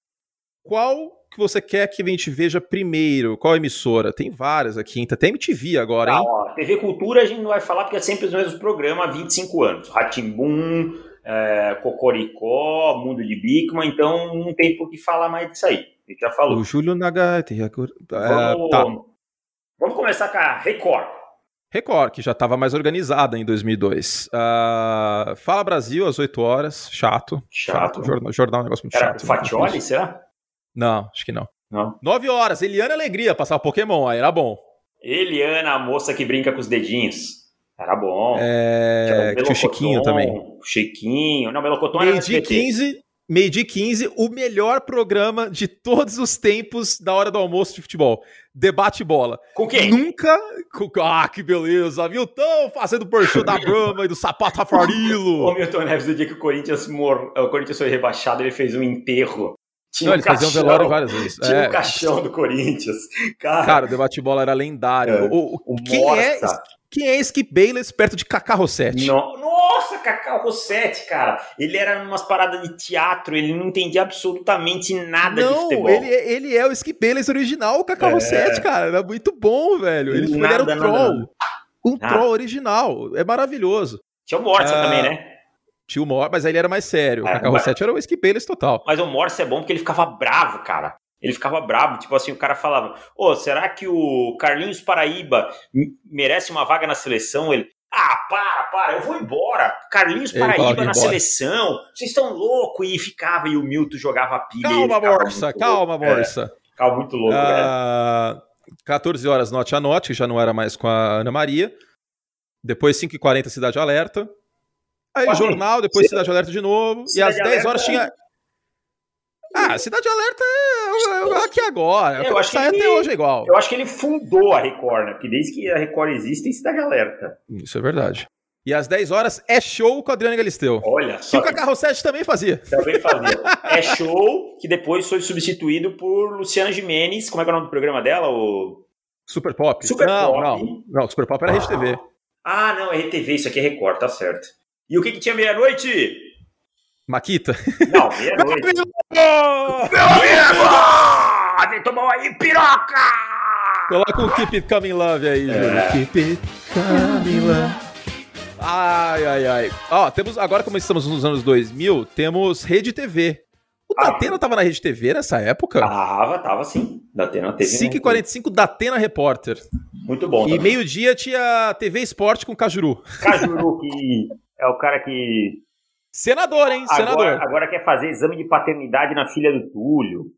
Qual que você quer que a gente veja primeiro? Qual emissora? Tem várias aqui, até MTV agora, hein? Ah, ó, TV Cultura a gente não vai falar porque é sempre os mesmos programas há 25 anos. Ratimbum, é, Cocoricó, Mundo de Bikman, então não tem por que falar mais disso aí. A gente já falou. O Júlio Nagati. É, vamos, tá. vamos começar com a Record. Record, que já estava mais organizada em 2002. Uh, Fala Brasil, às 8 horas. Chato. Chato. chato. Jornal, jornal é um negócio muito Era chato. o Fatioli, será? Não, acho que não. Não. 9 horas, Eliana Alegria, passar Pokémon, aí era bom. Eliana, a moça que brinca com os dedinhos. Era bom. É, tinha o Chiquinho também. Chiquinho. Não, Melocotão era Meio dia SBT. 15, meio dia 15, o melhor programa de todos os tempos da hora do almoço de futebol. Debate bola. Com quem? Nunca. Ah, que beleza! Milton fazendo porchô da Brahma e do sapato O Rafarilo. Milton Neves, no dia que o Corinthians, mor... o Corinthians foi rebaixado, ele fez um enterro. Tinha Não, um ele fazia um caixão. velório várias vezes. Tinha É. um caixão do Corinthians. Cara, Cara, o debate bola era lendário. É. O, o- o quem, é, quem é Skip Bayless perto de Kaká Rossetti? No- Nossa, Cacau Rossetti, cara. Ele era umas paradas de teatro, ele não entendia absolutamente nada de Não, futebol. ele, é- ele é o Skip Bayless original, o Kaká É. Rossetti, cara. Era muito bom, velho. Ele, foi- ele era um Nada, troll. nada, nada. Um Nada. troll original. É maravilhoso. Tinha o Morsa Ah, também, né? Tinha o Mor, mas aí ele era mais sério. O É, Kaká mas- Rossetti era o Skip Bayless total. Mas o Morsa é bom porque ele ficava bravo, cara. Ele ficava bravo, tipo assim, o cara falava: Ô, será que o Carlinhos Paraíba merece uma vaga na seleção? Ele, ah, para, para, eu vou embora. Carlinhos Paraíba na embora. seleção, vocês estão loucos. E ficava, e o Milton jogava pilha. Calma, muito calma, louco. É, Morsa. ficava muito louco. Ah, 14 horas, note a note, que já não era mais com a Ana Maria. Depois 5h40, Cidade Alerta. Aí Olha, jornal, depois Cidade Alerta de novo. Cidade e às 10 horas tinha. Ah, Cidade Alerta é, é aqui agora. Eu acho que ele- até hoje é igual. Eu acho que ele fundou a Record, né? Porque desde que a Record existe, tem Cidade Alerta. Isso é verdade. E às 10 horas é show com a Adriana Galisteu. Olha Que só. o Cacá Rossetti também fazia. Também fazia. É show que depois foi substituído por Luciana Jimenez. Como é que é o nome do programa dela? O... Super Pop. Super não, Pop. não. Não, Super Pop era Rede TV. Ah, não, é RTV, isso aqui é Record, tá certo. E o que, que tinha meia-noite? Maquita. Não, meia-noite. Meu amigo! Vem tomar aí, piroca! Coloca o Keep It Coming Love aí, Júlio. É. Keep It Coming Love. Ai, ai, ai. Ó, temos, agora como estamos nos anos 2000, temos Rede TV. O Ah. Datena tava na Rede TV nessa época? Tava, tava sim. Da Atena TV. 5h45, Datena Repórter. Muito bom. E meio-dia tinha TV Esporte com Cajuru. Cajuru, que é o cara que Senador, hein? Senador. agora, agora quer fazer exame de paternidade na filha do Túlio.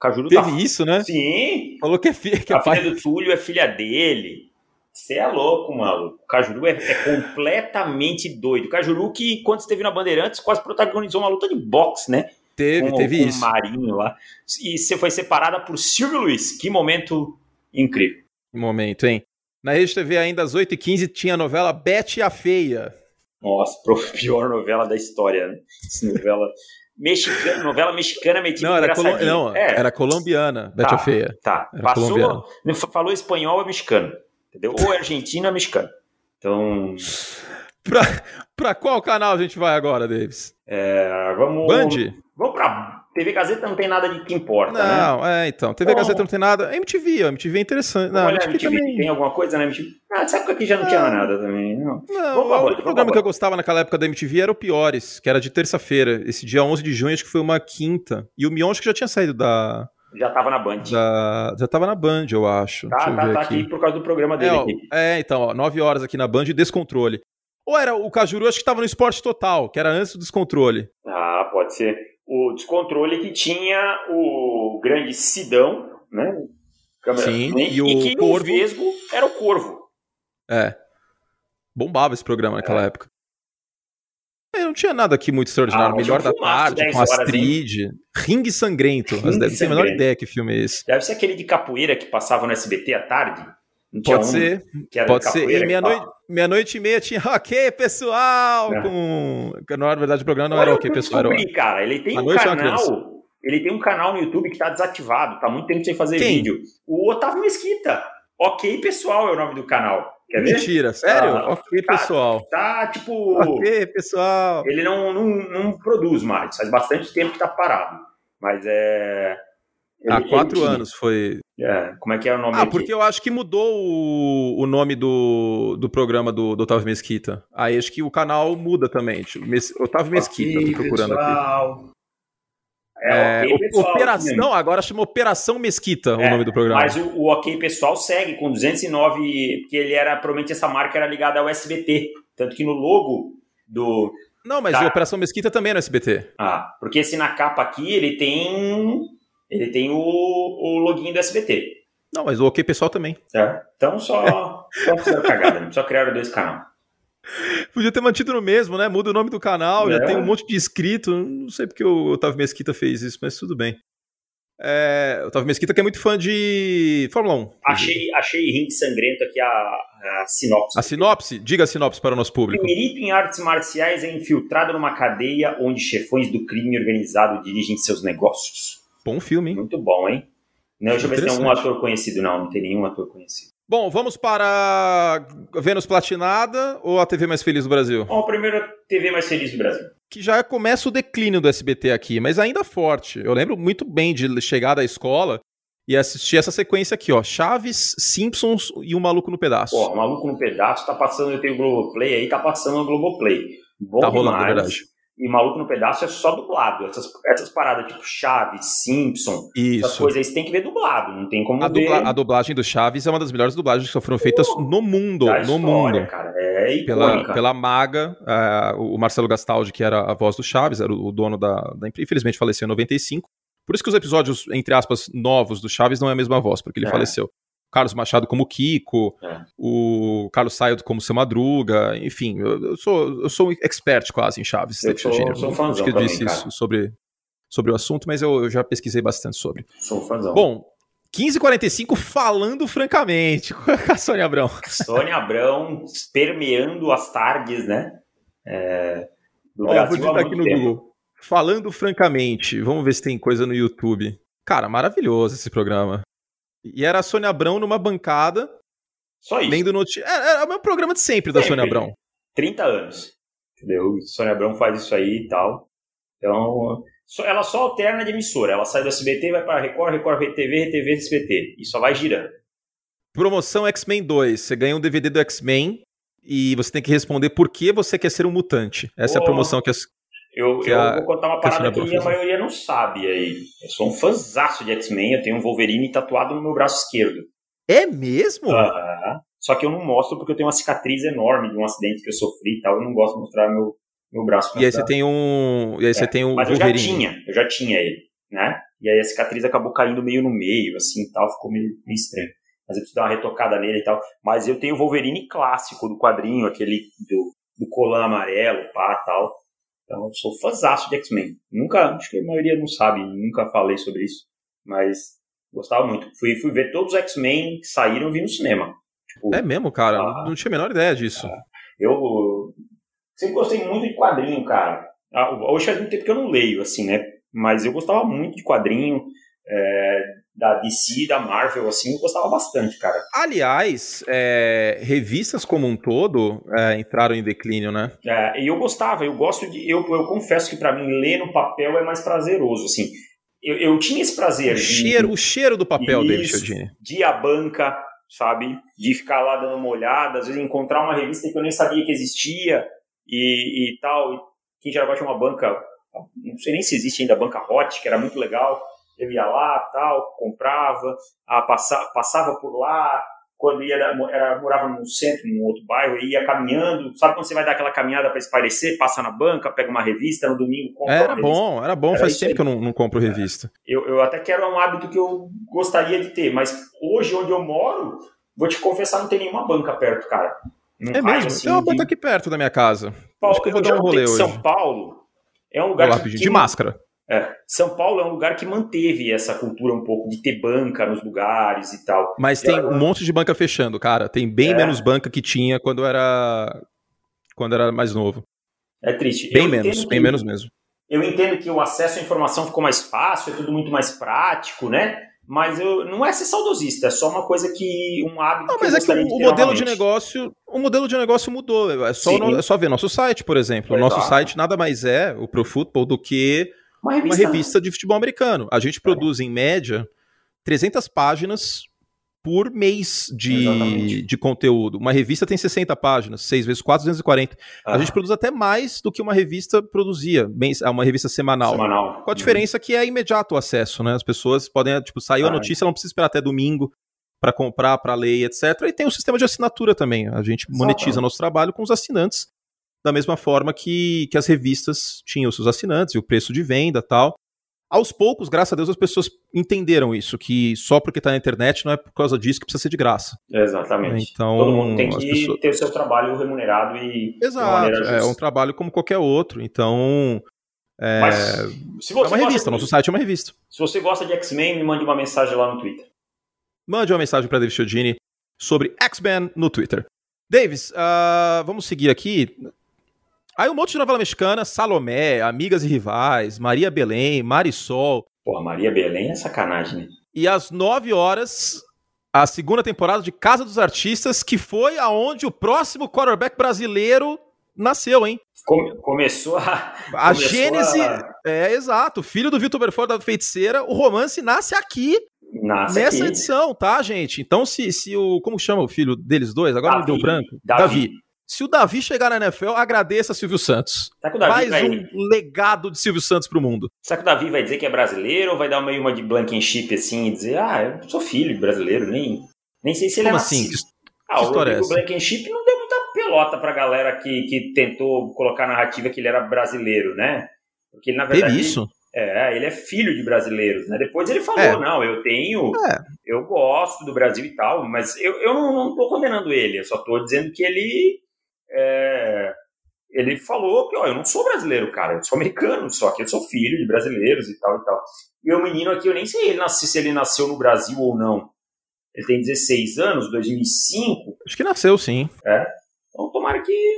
Cajuru tá... Teve isso, né? Sim, Falou que é, fi- que é a pai. filha do Túlio é filha dele. Você é louco, mano. O Cajuru é, é completamente doido. O Cajuru que, quando esteve na Bandeirantes, quase protagonizou uma luta de boxe, né? Teve, com, teve com isso. o Marinho lá. E você foi separada por Silvio Luiz. Que momento incrível. Um momento, hein? Na Rede TV, ainda às 8h15, tinha a novela Bete a Feia. Nossa, pior novela da história, né? Novela mexicana, novela mexicana metida Não, era, colo... não é, era colombiana, Bete Tá. Feia. tá. era Passou, colombiana. falou espanhol é mexicano, entendeu? Ou é argentino ou é mexicano. Então, Pra, pra qual canal a gente vai agora, Davis? é, vamos... Band? Vamos pra TV Gazeta, não tem nada de que importa, né? Não, é, então. TV Bom. Gazeta não tem nada. MTV, ó, MTV é interessante. Não, Olha, MTV, MTV, também. tem alguma coisa na MTV? Ah, nessa época aqui já não tinha nada também, não. Não, o único programa que eu gostava naquela época da MTV era o Piores, que era de terça-feira. Esse dia 11 de junho, acho que foi uma quinta. E o Mion acho que já tinha saído da. Já tava na Band. da já tava na Band, eu acho. Tá, eu tá, tá aqui. aqui por causa do programa É, dele ó, aqui. é, então, ó, 9 horas aqui na Band e Descontrole. Ou era o Cajuru, acho que tava no Esporte Total, que era antes do Descontrole. Ah, pode ser. O descontrole que tinha o grande Sidão, né? Sim, e, e o que Corvo. o Vesgo era o Corvo. É. Bombava esse programa naquela É. época. É, não tinha nada aqui muito extraordinário. Ah, mas Melhor da tarde, 10 com horas, Astrid. Ringue Sangrento. Ringue As 10 não tem a menor ideia que filme é esse. Deve ser aquele de capoeira que passava no SBT à tarde. Não tinha Pode um ser, era pode de ser. E meia-noite meia -noite e meia tinha Ok, pessoal! É. Com... Na verdade, o programa não Olha era Ok, pessoal. Era... descobri, cara. Ele tem um canal. Ele tem um canal no YouTube que tá desativado, tá muito tempo sem fazer Quem? vídeo. O Otávio Mesquita. Ok, pessoal, é o nome do canal. Quer ver? Mentira, sério? Ah, ok, tá. pessoal. Tá tipo. Ok, pessoal. Ele não, não, não produz mais, faz bastante tempo que tá parado. Mas é. Ele- Há quatro anos foi. É, como é que é o nome Ah, aqui? porque eu acho que mudou o, o nome do, do programa do, do Otávio Mesquita. Aí acho que o canal muda também. Tipo, Mes- Otávio Mesquita, tô procurando aqui. pessoal. É, okay, pessoal, Operação, agora chama Operação Mesquita o nome do programa. Mas o, o, OK Pessoal segue com 209, porque ele era, provavelmente essa marca era ligada ao SBT. Tanto que no logo do. Não, mas o Operação Mesquita também é no SBT. Ah, porque esse na capa aqui, ele tem. Ele tem o, o login do SBT. Não, mas o OK Pessoal também. É. Então só. só fizeram cagada, né? Só criaram dois canais. Podia ter mantido no mesmo, né? Muda o nome do canal, é. já tem um monte de inscrito. Não sei porque o Otávio Mesquita fez isso, mas tudo bem. É, Otávio Mesquita que é muito fã de Fórmula 1. Achei, achei ringue sangrento aqui a, a sinopse. A sinopse? Diga a sinopse para o nosso público. Perito em artes marciais é infiltrado numa cadeia onde chefões do crime organizado dirigem seus negócios. Bom filme, hein? Muito bom, hein? Não, deixa eu ver se tem um ator conhecido. Não, não tem nenhum ator conhecido. Bom, vamos para Vênus Platinada ou a TV mais feliz do Brasil? Bom, primeiro a TV mais feliz do Brasil. Que já começa o declínio do SBT aqui, mas ainda forte. Eu lembro muito bem de chegar da escola e assistir essa sequência aqui, ó. Chaves, Simpsons e o Maluco no Pedaço. Pô, o Maluco no Pedaço tá passando, eu tenho o Globoplay aí, tá passando o Globoplay. Bom tá rolando, demais. verdade e Maluco no Pedaço é só dublado. Essas, essas paradas tipo Chaves, Simpson, Isso. essas coisas aí você tem que ver dublado, não tem como a ver. Dubla, a dublagem do Chaves é uma das melhores dublagens que foram feitas uh, no mundo. no história, mundo. Cara, é pela, pela maga, uh, o Marcelo Gastaldi, que era a voz do Chaves, era o, o dono da, da Infelizmente faleceu em 95. Por isso que os episódios, entre aspas, novos do Chaves não é a mesma voz, porque ele é. faleceu. Carlos Machado como Kiko, é. o Carlos Saio como Seu Madruga, enfim, eu, sou, eu sou um expert quase em Chaves. Eu sou, gênero. sou fãzão que eu disse também, isso sobre, sobre o assunto, mas eu, eu, já pesquisei bastante sobre. Sou fãzão. Bom, 15h45 falando francamente com a Sônia Abrão. Sônia Abrão permeando as tardes, né? É, do Brasil vou aqui no tempo. Google. Falando francamente, vamos ver se tem coisa no YouTube. Cara, maravilhoso esse programa. E era a Sônia Abrão numa bancada. Só isso. Lendo noti... é, é, o meu programa de sempre, sempre da Sônia Abrão. 30 anos. Entendeu? Sônia Abrão faz isso aí e tal. Então, ela só alterna de emissora. Ela sai do SBT, vai para Record, Record RTV, RTV, SBT. E só vai girando. Promoção X-Men 2. Você ganha um DVD do X-Men e você tem que responder por que você quer ser um mutante. Essa oh. é a promoção que as, eu, eu a, vou contar uma parada que, que a maioria não sabe aí. Eu sou um fãzaço de X-Men, eu tenho um Wolverine tatuado no meu braço esquerdo. É mesmo? Só que eu não mostro porque eu tenho uma cicatriz enorme de um acidente que eu sofri e tal. Eu não gosto de mostrar meu, meu braço. E aí você tem um. E aí é, você tem um mas Wolverine. eu já tinha, eu já tinha ele, né? E aí a cicatriz acabou caindo meio no meio, assim e tal, ficou meio, meio estranho. Mas eu preciso dar uma retocada nele e tal. Mas eu tenho o Wolverine clássico do quadrinho, aquele do, do colã amarelo, pá, tal. Então, eu sou fãzaço de X-Men. Nunca, acho que a maioria não sabe, nunca falei sobre isso, mas gostava muito. Fui, fui ver todos os X-Men que saíram e vi no cinema. Tipo, é mesmo, cara? Ah, não tinha a menor ideia disso. Ah, eu sempre gostei muito de quadrinho, cara. Ah, hoje faz muito tempo que eu não leio, assim, né? Mas eu gostava muito de quadrinho. É, da DC, da Marvel, assim, eu gostava bastante, cara. Aliás, é, revistas como um todo é, entraram em declínio, né? É, e eu gostava, eu gosto de. Eu, eu confesso que para mim ler no papel é mais prazeroso, assim. Eu, eu tinha esse prazer. O cheiro, de, o cheiro do papel dele, Chiodini. De a banca, sabe? De ficar lá dando uma olhada, às vezes encontrar uma revista que eu nem sabia que existia e, e tal. Quem já gosta de uma banca, não sei nem se existe ainda a banca Hot, que era muito legal eu ia lá, tal, comprava, a, passa, passava por lá, quando ia, era, morava num centro, num outro bairro, ia caminhando, sabe quando você vai dar aquela caminhada para espairecer, passa na banca, pega uma revista, no domingo compra Era bom, era bom, era faz tempo aí. que eu não, não compro revista. Eu, eu até quero um hábito que eu gostaria de ter, mas hoje onde eu moro, vou te confessar, não tem nenhuma banca perto, cara. Não é mesmo? Assim, tem uma banca aqui perto da minha casa. Paulo, Acho que eu vou eu dar um rolê hoje. São Paulo é um lugar que, de máscara. É, São Paulo é um lugar que manteve essa cultura um pouco de ter banca nos lugares e tal. Mas e tem um monte de banca fechando, cara. Tem bem é. menos banca que tinha quando era quando era mais novo. É triste. Bem eu menos, bem menos mesmo. Eu entendo que o acesso à informação ficou mais fácil, é tudo muito mais prático, né? Mas eu, não é ser saudosista, é só uma coisa que um hábito. Não, mas é que o, o modelo de negócio, o modelo de negócio mudou. É só, no, é só ver nosso site, por exemplo. O nosso site nada mais é o Pro Football do que uma revista, uma revista de futebol americano. A gente produz, em média, 300 páginas por mês de, de conteúdo. Uma revista tem 60 páginas, 6 vezes 4, 240. Ah. A gente produz até mais do que uma revista produzia, uma revista semanal. Semanal. Com a diferença uhum. que é imediato o acesso, né? As pessoas podem, tipo, saiu ah, a notícia, ela não precisa esperar até domingo para comprar, para ler, etc. E tem o sistema de assinatura também. A gente monetiza nosso trabalho com os assinantes, da mesma forma que, que as revistas tinham os seus assinantes e o preço de venda tal aos poucos, graças a Deus, as pessoas entenderam isso, que só porque está na internet não é por causa disso que precisa ser de graça. Exatamente. Então, Todo mundo tem que pessoas... ter o seu trabalho remunerado e. Exato, é um trabalho como qualquer outro. Então. É, Mas, se você é uma revista, de... nosso site é uma revista. Se você gosta de X-Men, me mande uma mensagem lá no Twitter. Mande uma mensagem para David Chiodini sobre X-Men no Twitter. Davis, uh, vamos seguir aqui. Aí um monte de novela mexicana, Salomé, Amigas e Rivais, Maria Belém, Marisol. Pô, Maria Belém é sacanagem, né? E às 9 horas, a segunda temporada de Casa dos Artistas, que foi aonde o próximo quarterback brasileiro nasceu, hein? Come, começou a. A começou gênese. A... É, exato. Filho do Vitor Belfort da Feiticeira, o romance nasce aqui. Nasce nessa aqui. edição, tá, gente? Então, se, se o. Como chama o filho deles dois? Agora Davi. me deu branco. Davi. Davi. Se o Davi chegar na NFL, agradeça Silvio Santos. Mais vai... um legado de Silvio Santos pro mundo. Será que o Davi vai dizer que é brasileiro ou vai dar meio uma de blankenship assim e dizer, ah, eu sou filho de brasileiro, nem, nem sei se ele Como é assim? Que, ah, o Rodrigo é Blankenship não deu muita pelota pra galera que, que tentou colocar a narrativa que ele era brasileiro, né? Porque ele, na verdade. Teve isso? É, ele é filho de brasileiros, né? Depois ele falou, é. não, eu tenho, é. eu gosto do Brasil e tal, mas eu, eu não, não tô condenando ele, eu só tô dizendo que ele é, ele falou que, ó, eu não sou brasileiro, cara, eu sou americano, só que eu sou filho de brasileiros e tal e tal. E o menino aqui, eu nem sei ele nasce, se ele nasceu no Brasil ou não. Ele tem 16 anos, 2005. Acho que nasceu, sim. É. Então, tomara que,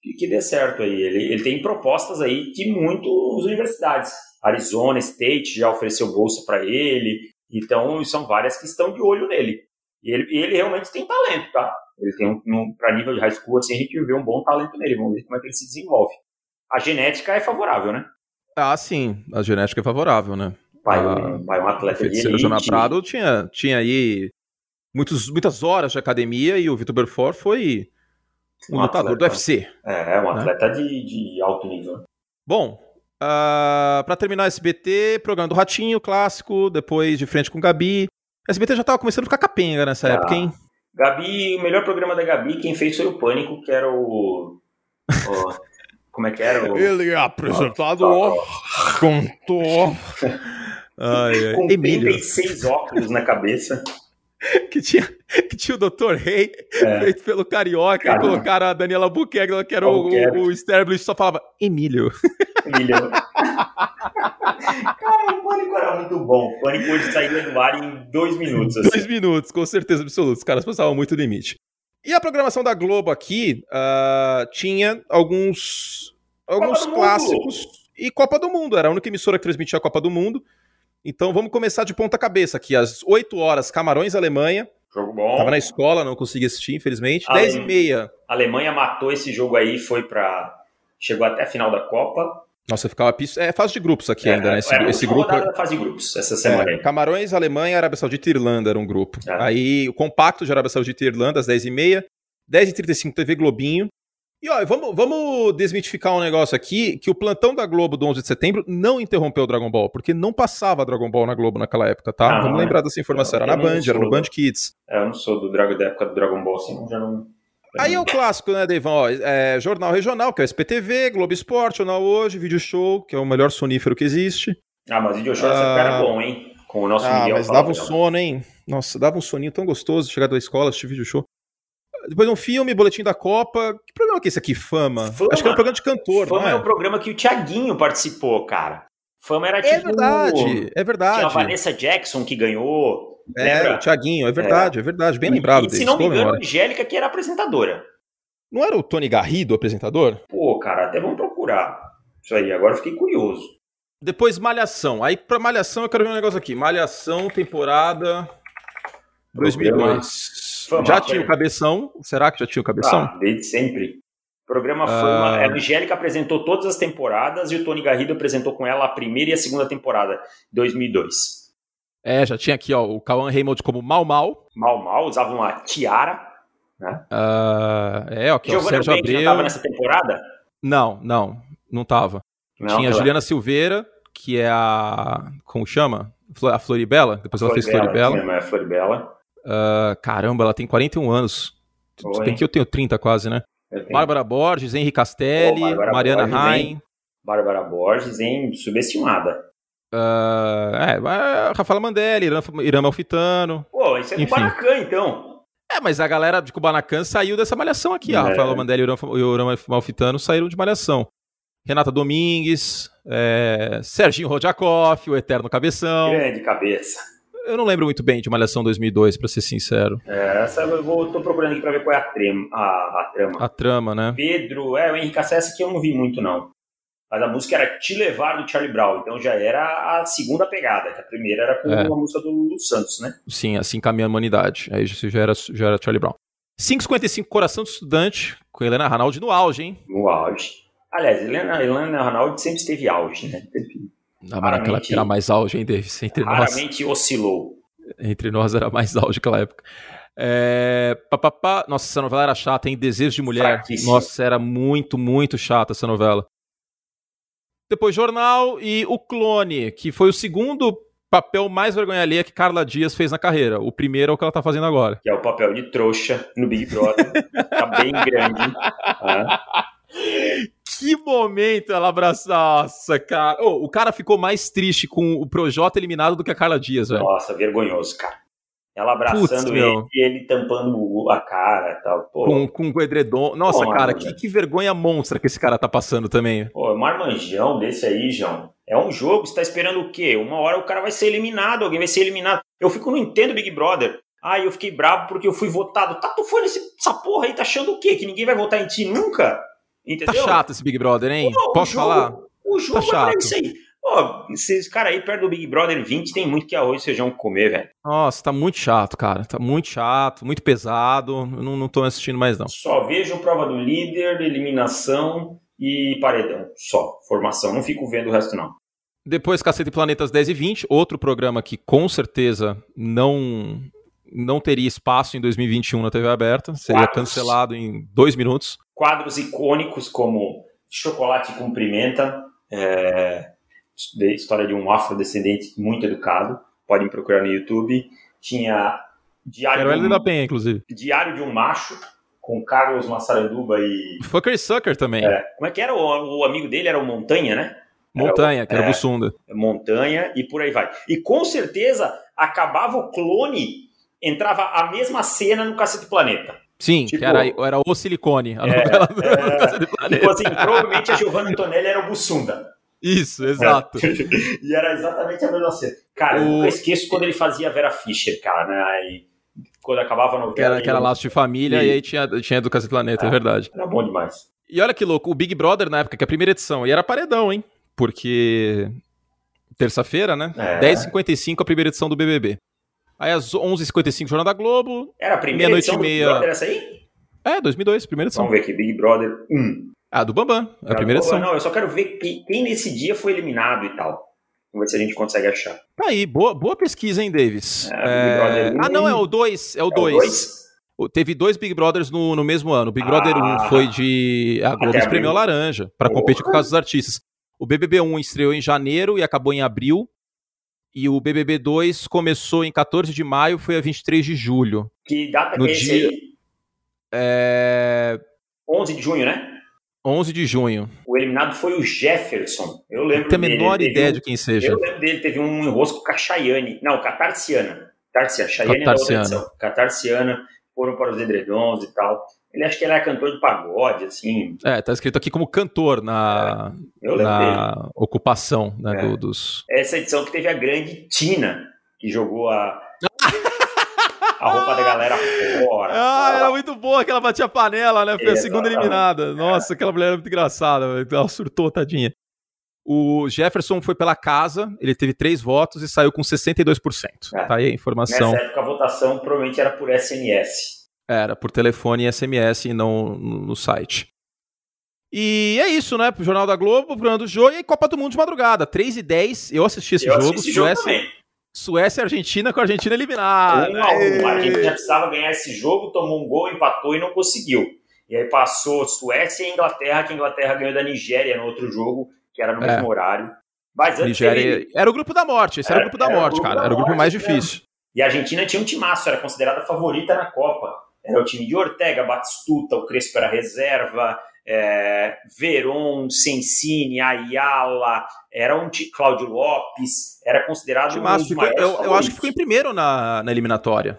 que, que dê certo aí. Ele, ele tem propostas aí de muitas universidades. Arizona State já ofereceu bolsa para ele. Então, são várias que estão de olho nele. E ele, ele realmente tem talento, tá? Ele tem um, um para nível de high school, assim, a gente vê um bom talento nele. Vamos ver como é que ele se desenvolve. A genética é favorável, né? Ah, sim. A genética é favorável, né? Pai, a, pai um atleta de elite. Jona Prado tinha, tinha aí muitos, muitas horas de academia e o Vitor Belfort foi um, um lutador do UFC. É, um né? atleta né? de, de alto nível. Bom, uh, ah, para terminar SBT, programa do Ratinho, clássico, depois de frente com Gabi. SBT já tava começando a ficar capenga nessa ah, época, hein? Gabi, o melhor programa da Gabi, quem fez foi o Pânico, que era o. o como é que era? O, Ele é apresentado ó, contou. Ai, com Emílio. 36 óculos na cabeça. que tinha, que tinha o Dr. Rei, é. feito pelo Carioca, Caramba. e colocaram a Daniela Buquerque, que era o, o, o só falava Emílio. Emílio. Cara, o Pânico era muito bom. O Pânico hoje saía do ar em dois minutos. Assim. Dois minutos, com certeza absoluta. Os caras passavam muito limite. E a programação da Globo aqui uh, tinha alguns, alguns clássicos e Copa do Mundo. Era a única emissora que transmitia a Copa do Mundo. Então vamos começar de ponta cabeça aqui. Às 8 horas, Camarões, Alemanha. Jogo bom. Tava na escola, não consegui assistir, infelizmente. Ale... 10 e meia. A Alemanha matou esse jogo aí, foi para Chegou até a final da Copa. Nossa, ficava piso. É fase de grupos aqui é, ainda, né? Esse, esse grupo. Da fase de grupos, essa semana. É, Camarões, Alemanha, Arábia Saudita e Irlanda era um grupo. É. Aí o compacto de Arábia Saudita e Irlanda, às 10h30. 10h35, TV Globinho. E ó, vamos, vamos desmitificar um negócio aqui, que o plantão da Globo do 11 de setembro não interrompeu o Dragon Ball, porque não passava Dragon Ball na Globo naquela época, tá? Ah, vamos lembrar dessa informação. Era na Band, era no Band Kids. É, eu não sou do Dragon, da época do Dragon Ball, assim, já não... Aí é o clássico, né, Deivão? Ó, é, jornal regional, que é o SPTV, Globo Esporte, Jornal Hoje, Vídeo Show, que é o melhor sonífero que existe. Ah, mas Vídeo Show ah, era bom, hein? Com o nosso ah, Miguel. mas dava um sono, hein? Nossa, dava um soninho tão gostoso chegar da escola, assistir Vídeo Show. Depois um filme, Boletim da Copa. Que programa que é esse aqui? Fama? Fama. Acho que era um programa de cantor, Fama é? é um programa que o Thiaguinho participou, cara. Fama era é tipo... É verdade, é verdade. Tinha a Vanessa Jackson que ganhou. É, lembra? o Thiaguinho, é verdade, é, é verdade. Bem lembrado e, Se não me engano, a Angélica que era apresentadora. Não era o Tony Garrido o apresentador? Pô, cara, até vamos procurar. Isso aí, agora fiquei curioso. Depois Malhação. Aí pra Malhação eu quero ver um negócio aqui. Malhação, temporada 2002. Fama, já tinha o Cabeção? Será que já tinha o Cabeção? Ah, desde sempre. O programa Fama, ah. a Angélica apresentou todas as temporadas e o Tony Garrido apresentou com ela a primeira e a segunda temporada, 2002. É, já tinha aqui, ó, o Cauã Raymond como Mal Mal. Mal Mal, usava uma tiara. Né? Uh, é, ó, o Sérgio Banks não Abreu. tava nessa temporada? Não, não, não tava. Não, tinha a Juliana Silveira, que é a. Como chama? A Floribela. Depois ela fez Floribela, Floribela. tinha, mas é Floribela. Ah, caramba, ela tem 41 anos. Oi. Tem que eu tenho 30 quase, né? Bárbara Borges, Henri Castelli, Bárbara Mariana Borges, Rain. Bárbara Borges, hein? Subestimada. ah, é, a Rafaela Mandelli, Irã, Malfitano. Pô, isso é Enfim. Maracanã, então. É, mas a galera de Kubanacan saiu dessa malhação aqui. A É. Rafaela Mandelli e Irã Malfitano saíram de malhação. Renata Domingues, é, Serginho Rodjakov, o Eterno Cabeção. Grande cabeça. Eu não lembro muito bem de Malhação 2002, pra ser sincero. É, essa eu vou, tô procurando aqui pra ver qual é a, trema, a, a trama. A trama, né? Pedro, é, o Henrique Acessa que eu não vi muito, não. Mas a música era Te Levar do Charlie Brown, então já era a segunda pegada, que a primeira era com É. a música do Lulu Santos, né? Sim, assim caminha a humanidade. Aí já era, já era Charlie Brown. 5,55 Coração do Estudante, com Helena Ranaldi no auge, hein? No auge. Aliás, Helena, Helena Ronaldo sempre esteve auge, né? Naquela Raramente- época era mais auge, hein, Davis? Entre nós, Raramente oscilou. entre nós era mais auge naquela época. É, pá, pá, pá. Nossa, essa novela era chata, hein? Desejo de Mulher. Nossa, era muito, muito chata essa novela. Depois Jornal e O Clone, que foi o segundo papel mais vergonha alheia que Carla Dias fez na carreira. O primeiro é o que ela tá fazendo agora. Que é o papel de trouxa no Big Brother. tá bem grande. tá? Que momento ela abraçar. Nossa, cara. Ô, o cara ficou mais triste com o Projota eliminado do que a Carla Dias, velho. Nossa, vergonhoso, cara. Ela abraçando ele meu. e ele tampando a cara e tal. Pô, Com, com o edredom. Nossa, Pô, cara, que, que vergonha monstra que esse cara tá passando também. pô, um marmanjão desse aí, João. É um jogo, você tá esperando o quê? Uma hora o cara vai ser eliminado, alguém vai ser eliminado. Eu fico, não entendo Big Brother. Ah, eu fiquei bravo porque eu fui votado. Tá, tu foi nessa porra aí, tá achando o quê? Que ninguém vai votar em ti nunca? Tá Entendeu? chato esse Big Brother, hein? Pô, Posso jogo- falar? O jogo Tá é chato. isso aí. Pô, esses caras aí perto do Big Brother 20 tem muito que arroz e feijão comer, velho. Nossa, tá muito chato, cara. Tá muito chato, muito pesado. Eu não, não tô assistindo mais, não. Só vejo prova do líder, eliminação e paredão. Só, formação. Não fico vendo o resto, não. Depois, Cacete Planetas 10 e 20, outro programa que com certeza não não teria espaço em 2021 na TV aberta. Seria cancelado em dois minutos. Quadros icônicos como Chocolate com Pimenta, é, história de um afrodescendente muito educado. Podem procurar no YouTube. Tinha Diário, Era o de um, da Penha, inclusive. Diário de um Macho, com Carlos Massaranduba e... Fucker e Sucker também. é, como é que era? O, o amigo dele era o Montanha, né? Montanha, que era é. o Bussunda. montanha e por aí vai. E com certeza acabava o clone, entrava a mesma cena no Cacete Planeta. Sim, tipo- era, era o Silicone, a É, novela do, é. do Planeta. Tipo assim, provavelmente a Giovanna Antonelli era o Bussunda. Isso, exato. E era exatamente a mesma cena. Cara, eu O- nunca esqueço quando ele fazia a Vera Fischer, cara, né? Aí, quando acabava a novela. Que era, que era eu- laço de família E- e aí tinha, tinha do Cacete e Planeta, é Ah. verdade. Era bom demais. E olha que louco, o Big Brother na época, que é a primeira edição, e era paredão, hein? Porque terça-feira, né? É. 10h55 a primeira edição do BBB. Aí às 11h55 Jornal da Globo. Era a primeira Meia-noite edição e do Big meia. Brother essa aí? É, 2002, primeira edição. Vamos ver aqui, Big Brother 1. Ah, do Bambam, é a primeira edição. Não, eu só quero ver quem, nesse dia foi eliminado e tal. Vamos ver se a gente consegue achar. Tá aí, boa, boa pesquisa, hein, Davis? É, Big Brother Ah, não, é 1. o 2, é o É o 2. dois? Teve dois Big Brothers no, no mesmo ano. O Big Brother Ah. 1 foi de. A Globo espremeu abril. laranja pra Porra. competir com o caso dos artistas. O BBB 1 estreou em janeiro e acabou em abril. E o BBB 2 começou em 14 de maio, foi a 23 de julho. Que data No que é esse dia- aí? É. 11 de junho, né? 11 de junho. O eliminado foi o Jefferson. Eu lembro Não tenho a dele. menor ideia um- de quem seja. Eu lembro dele, teve um enrosco com a Chayane. Não, com a Tarciana. Tarciana. Chayane é da outra edição. Com a Tarciana, foram para os edredons e tal. Ele acho que era cantor de pagode, assim. É, tá escrito aqui como cantor na, dele. na ocupação né, É. do- dos. Essa edição que teve a grande Tina, que jogou a, a roupa da galera fora. Ah, era muito boa que ela batia panela, né? Foi a segunda Exatamente. eliminada. Nossa, aquela mulher era muito engraçada, ela surtou, tadinha. O Jefferson foi pela casa, ele teve três votos e saiu com 62%. É. Tá aí a informação. Nessa época a votação provavelmente era por SMS. Era por telefone e SMS e não no, site. E é isso, né? Pro Jornal da Globo, programa do jogo e Copa do Mundo de madrugada. 3 e 10. Eu assisti esse eu jogo. assisti esse jogo Suécia, também. Suécia e Argentina com a Argentina eliminada. Um a um. A Argentina precisava ganhar esse jogo, tomou um gol, empatou e não conseguiu. E aí passou Suécia e Inglaterra, que a Inglaterra ganhou da Nigéria no outro jogo, que era no É. mesmo horário. Mas antes Nigéria. teve- Era o grupo da morte. Esse era, o grupo da Era- era morte, grupo cara. da Era o grupo morte, mais difícil. E a Argentina tinha um timaço, era considerada favorita na Copa. Era o time de Ortega, Batistuta, o Crespo era reserva, é, Veron, Sensini, Ayala, era um Cláudio Lopes, era considerado um Timaço, dos ficou- eu, eu acho que ficou em primeiro na, na eliminatória.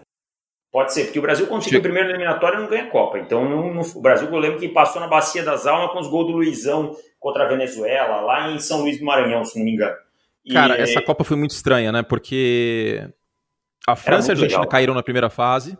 Pode ser, porque o Brasil, quando fica em primeiro na eliminatória, não ganha Copa. Então, não- não- o Brasil, eu lembro que passou na Bacia das Almas com os gols do Luizão contra a Venezuela, lá em São Luís do Maranhão, se não me engano. E- Cara, essa Copa foi muito estranha, né? Porque a França e a Argentina legal. caíram na primeira fase.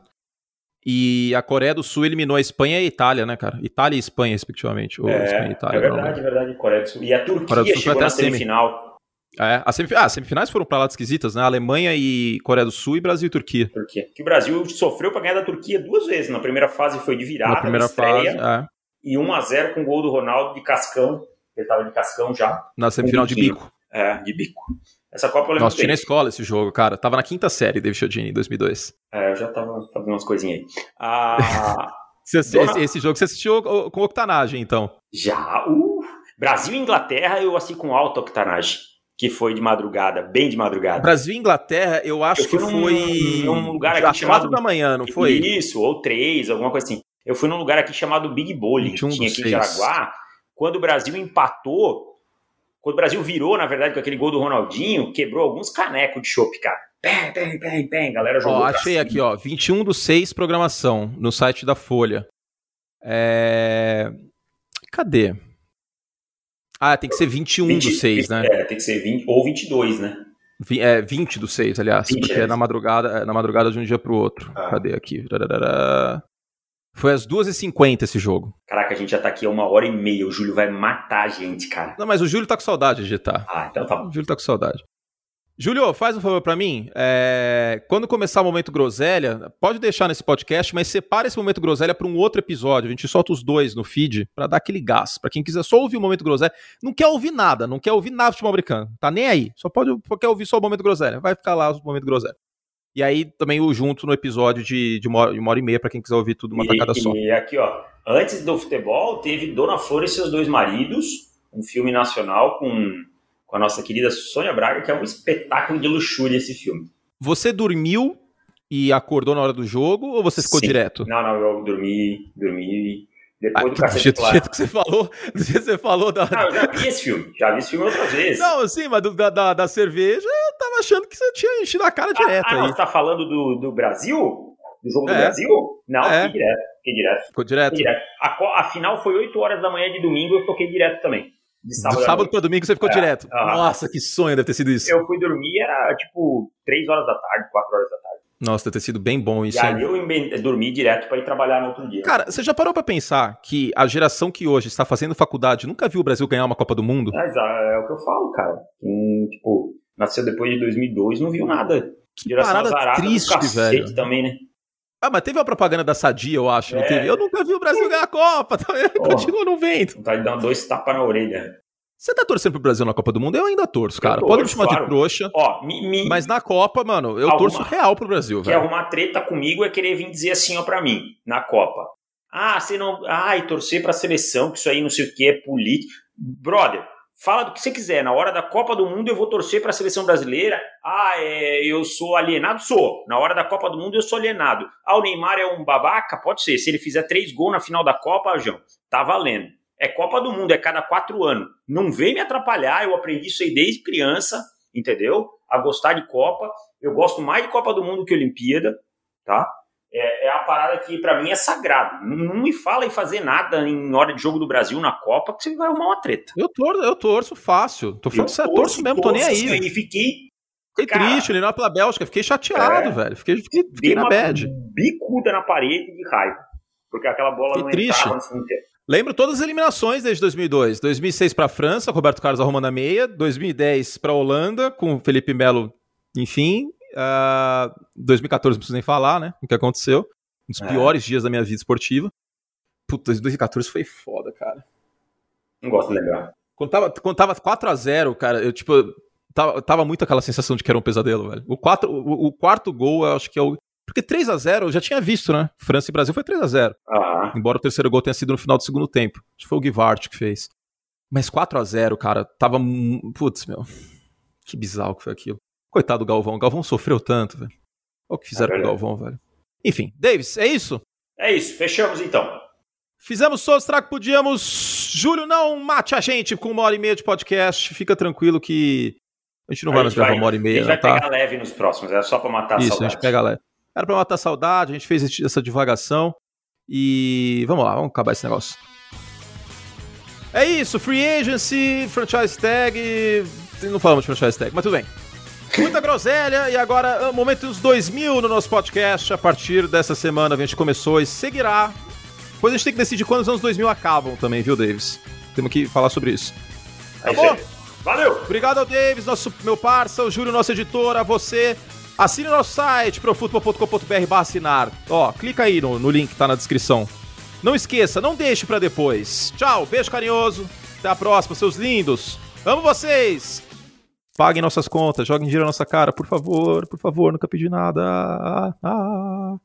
E a Coreia do Sul eliminou a Espanha e a Itália, né, cara? Itália e Espanha, respectivamente. Ou É, Espanha e Itália. é verdade, é verdade. Coreia do Sul. E a Turquia, do Sul chegou na a semi. semifinal. É, as, semif- ah, semifinais foram pra lá esquisitas, né? Alemanha e Coreia do Sul e Brasil e Turquia. Turquia. Que o Brasil sofreu para ganhar da Turquia duas vezes. Na primeira fase foi de virada, na primeira estreia, fase, é, e 1 a 0 com o gol do Ronaldo de Cascão. Ele tava de Cascão já, na semifinal de bico. é, de bico. Essa Copa eu Nossa, tinha na escola esse jogo, cara. Tava na quinta série, David Chodini, em 2002. É, eu já tava fazendo umas coisinhas aí. Ah, Você- esse, Dona- esse jogo você assistiu com octanagem, então. já, uh, Brasil e Inglaterra eu assisti com alta octanagem, que foi de madrugada, bem de madrugada. Brasil e Inglaterra, eu acho Eu que num- foi. num lugar aqui chamado- da manhã, não foi? Isso, ou três, alguma coisa assim. Eu fui num lugar aqui chamado Big Bowling, 21 que tinha aqui em. Jaraguá. Quando o Brasil empatou, quando o Brasil virou, na verdade, com aquele gol do Ronaldinho, quebrou alguns canecos de chopp, cara. Pem, pem, pem, pem, galera jogou. Ó, achei aqui, ó. 21 do 6, programação, no site da Folha. É... Cadê? Ah, tem que ser 21 do 6, né? É, tem que ser 20 ou 22, né? Vi- É 20 do 6, aliás, 20, porque é. é na madrugada, é na madrugada de um dia pro outro. Ah. Cadê aqui? Tararara. Foi às 2h50 esse jogo. Caraca, a gente já tá aqui há uma hora e meia. O Júlio vai matar a gente, cara. Não, mas o Júlio tá com saudade de editar. Ah, então tá bom. O Júlio tá com saudade. Júlio, faz um favor pra mim. É, Quando começar o Momento Groselha, pode deixar nesse podcast, mas separa esse Momento Groselha pra um outro episódio. A gente solta os dois no feed pra dar aquele gás. Pra quem quiser só ouvir o Momento Groselha, não quer ouvir nada, não quer ouvir nada de futebol americano. Tá nem aí. Só pode quer ouvir só o Momento Groselha. Vai ficar lá o Momento Groselha. E aí também o junto no episódio de, de, uma, hora, de uma hora e meia pra quem quiser ouvir tudo uma tacada e, só. E aqui, ó, antes do futebol, teve Dona Flor e seus dois maridos, um filme nacional com, com a nossa querida Sônia Braga, que é um espetáculo de luxúria esse filme. Você dormiu e acordou na hora do jogo ou você ficou Sim. direto? Não, não, eu dormi, dormi. Depois Ah, do do, Cacete jeito, do jeito que você falou, do jeito que você falou da, Não, eu já vi esse filme, já vi esse filme outras vezes. Não, sim, mas do- da, da, da cerveja, eu tava achando que você tinha enchido a cara direto ah, não, aí. você tá falando do, do Brasil? Do jogo do É. Brasil? Não, É. fiquei direto, fiquei direto, Ficou direto. fiquei direto. A, a final foi 8 horas da manhã de domingo, eu toquei direto também. De sábado, Do sábado pra domingo você ficou É, direto. aham. Nossa, que sonho deve ter sido isso. Eu fui dormir, era tipo 3 horas da tarde, 4 horas da tarde. Nossa, deve ter sido bem bom isso. e aí eu dormi direto pra ir trabalhar no outro dia. Cara, você já parou pra pensar que a geração que hoje está fazendo faculdade nunca viu o Brasil ganhar uma Copa do Mundo? Mas ah, é o que eu falo, cara. Quem, tipo, nasceu depois de 2002 não viu nada. Que Geração parada azarada triste, velho. também, né? Ah, mas teve uma propaganda da Sadia, eu acho. não É. teve? Eu nunca vi o Brasil ganhar a Copa. Também. Continua não vendo. Vontade de dar dois tapas na orelha. Você tá torcendo pro Brasil na Copa do Mundo? Eu ainda torço, cara. torço, Pode me chamar claro. de trouxa. Ó, me, me, Mas na Copa, mano, eu Alguma- torço real pro Brasil, quer velho. arrumar treta comigo é querer vir dizer assim, ó, pra mim, na Copa. Ah, você não. Ai, torcer pra seleção, que isso aí não sei o que, é político. Brother, fala do que você quiser. Na hora da Copa do Mundo eu vou torcer pra seleção brasileira. Ah, é, eu sou alienado? Sou. Na hora da Copa do Mundo eu sou alienado. Ah, o Neymar é um babaca? Pode ser. Se ele fizer três gols na final da Copa, João, tá valendo. É Copa do Mundo, é cada quatro anos. Não vem me atrapalhar, eu aprendi isso aí desde criança, entendeu? A gostar de Copa. Eu gosto mais de Copa do Mundo que Olimpíada, tá? É, é a parada que pra mim é sagrado. Não, me fala em fazer nada em hora de jogo do Brasil na Copa, que você vai arrumar uma treta. Eu torço, eu torço fácil. Tô falando Eu sério, torço mesmo, tô nem torço, aí. E fiquei Fiquei cara- triste, ele não é pela Bélgica, fiquei chateado, É. velho. Fiquei, fiquei, fiquei na uma bad. bicuda na parede de raiva. Porque aquela bola Que não triste. entrava no segundo tempo. Lembro todas as eliminações desde 2002. 2006 pra França, Roberto Carlos arrumando a meia. 2010 pra Holanda, com o Felipe Melo, enfim. Ah, 2014 não preciso nem falar, né? O que aconteceu. Um dos É. piores dias da minha vida esportiva. Puta, 2014 foi foda, cara. Não gosto de lembrar. Quando tava, quando tava 4x0, cara, eu, tipo, tava, tava muito aquela sensação de que era um pesadelo, velho. O, quatro, o, o quarto gol, eu acho que é o. Porque 3 a 0 eu já tinha visto, né? França e Brasil foi 3 a 0 Aham. Embora o terceiro gol tenha sido no final do segundo tempo. Acho que foi o Guivart que fez. Mas 4 a 0 cara, tava. Putz, meu. Que bizarro que foi aquilo. Coitado do Galvão. O Galvão sofreu tanto, velho. Olha o que fizeram É com o. Galvão, velho. Enfim, Davis, é isso? É isso, fechamos então. Fizemos todos, será que podíamos? Júlio, não mate a gente com uma hora e meia de podcast. Fica tranquilo que a gente não vai A vai- gravar uma hora e A meia, gente vai tá? pegar leve nos próximos, é só pra matar a Isso, saudade. a gente pega leve. Era pra matar a saudade, a gente fez essa divagação. E vamos lá, vamos acabar esse negócio. É isso, free agency, franchise tag. Não falamos de franchise tag, mas tudo bem. Muita groselha e agora é o momento dos 2000 no nosso podcast. A partir dessa semana a gente começou e seguirá. Depois a gente tem que decidir quando os anos 2000 acabam também, viu, Davis? Temos que falar sobre isso. É isso bom? Valeu! Obrigado ao Davis, nosso, meu parça, o Júlio, nosso editor, a você. Assine o nosso site, profutbol.com.br assinar. Ó, clica aí no, no link que tá na descrição. Não esqueça, não deixe pra depois. Tchau, beijo carinhoso. Até a próxima, seus lindos. Amo vocês. Paguem nossas contas, joguem dinheiro na nossa cara, por favor, por favor, nunca pedi nada. Ah, ah.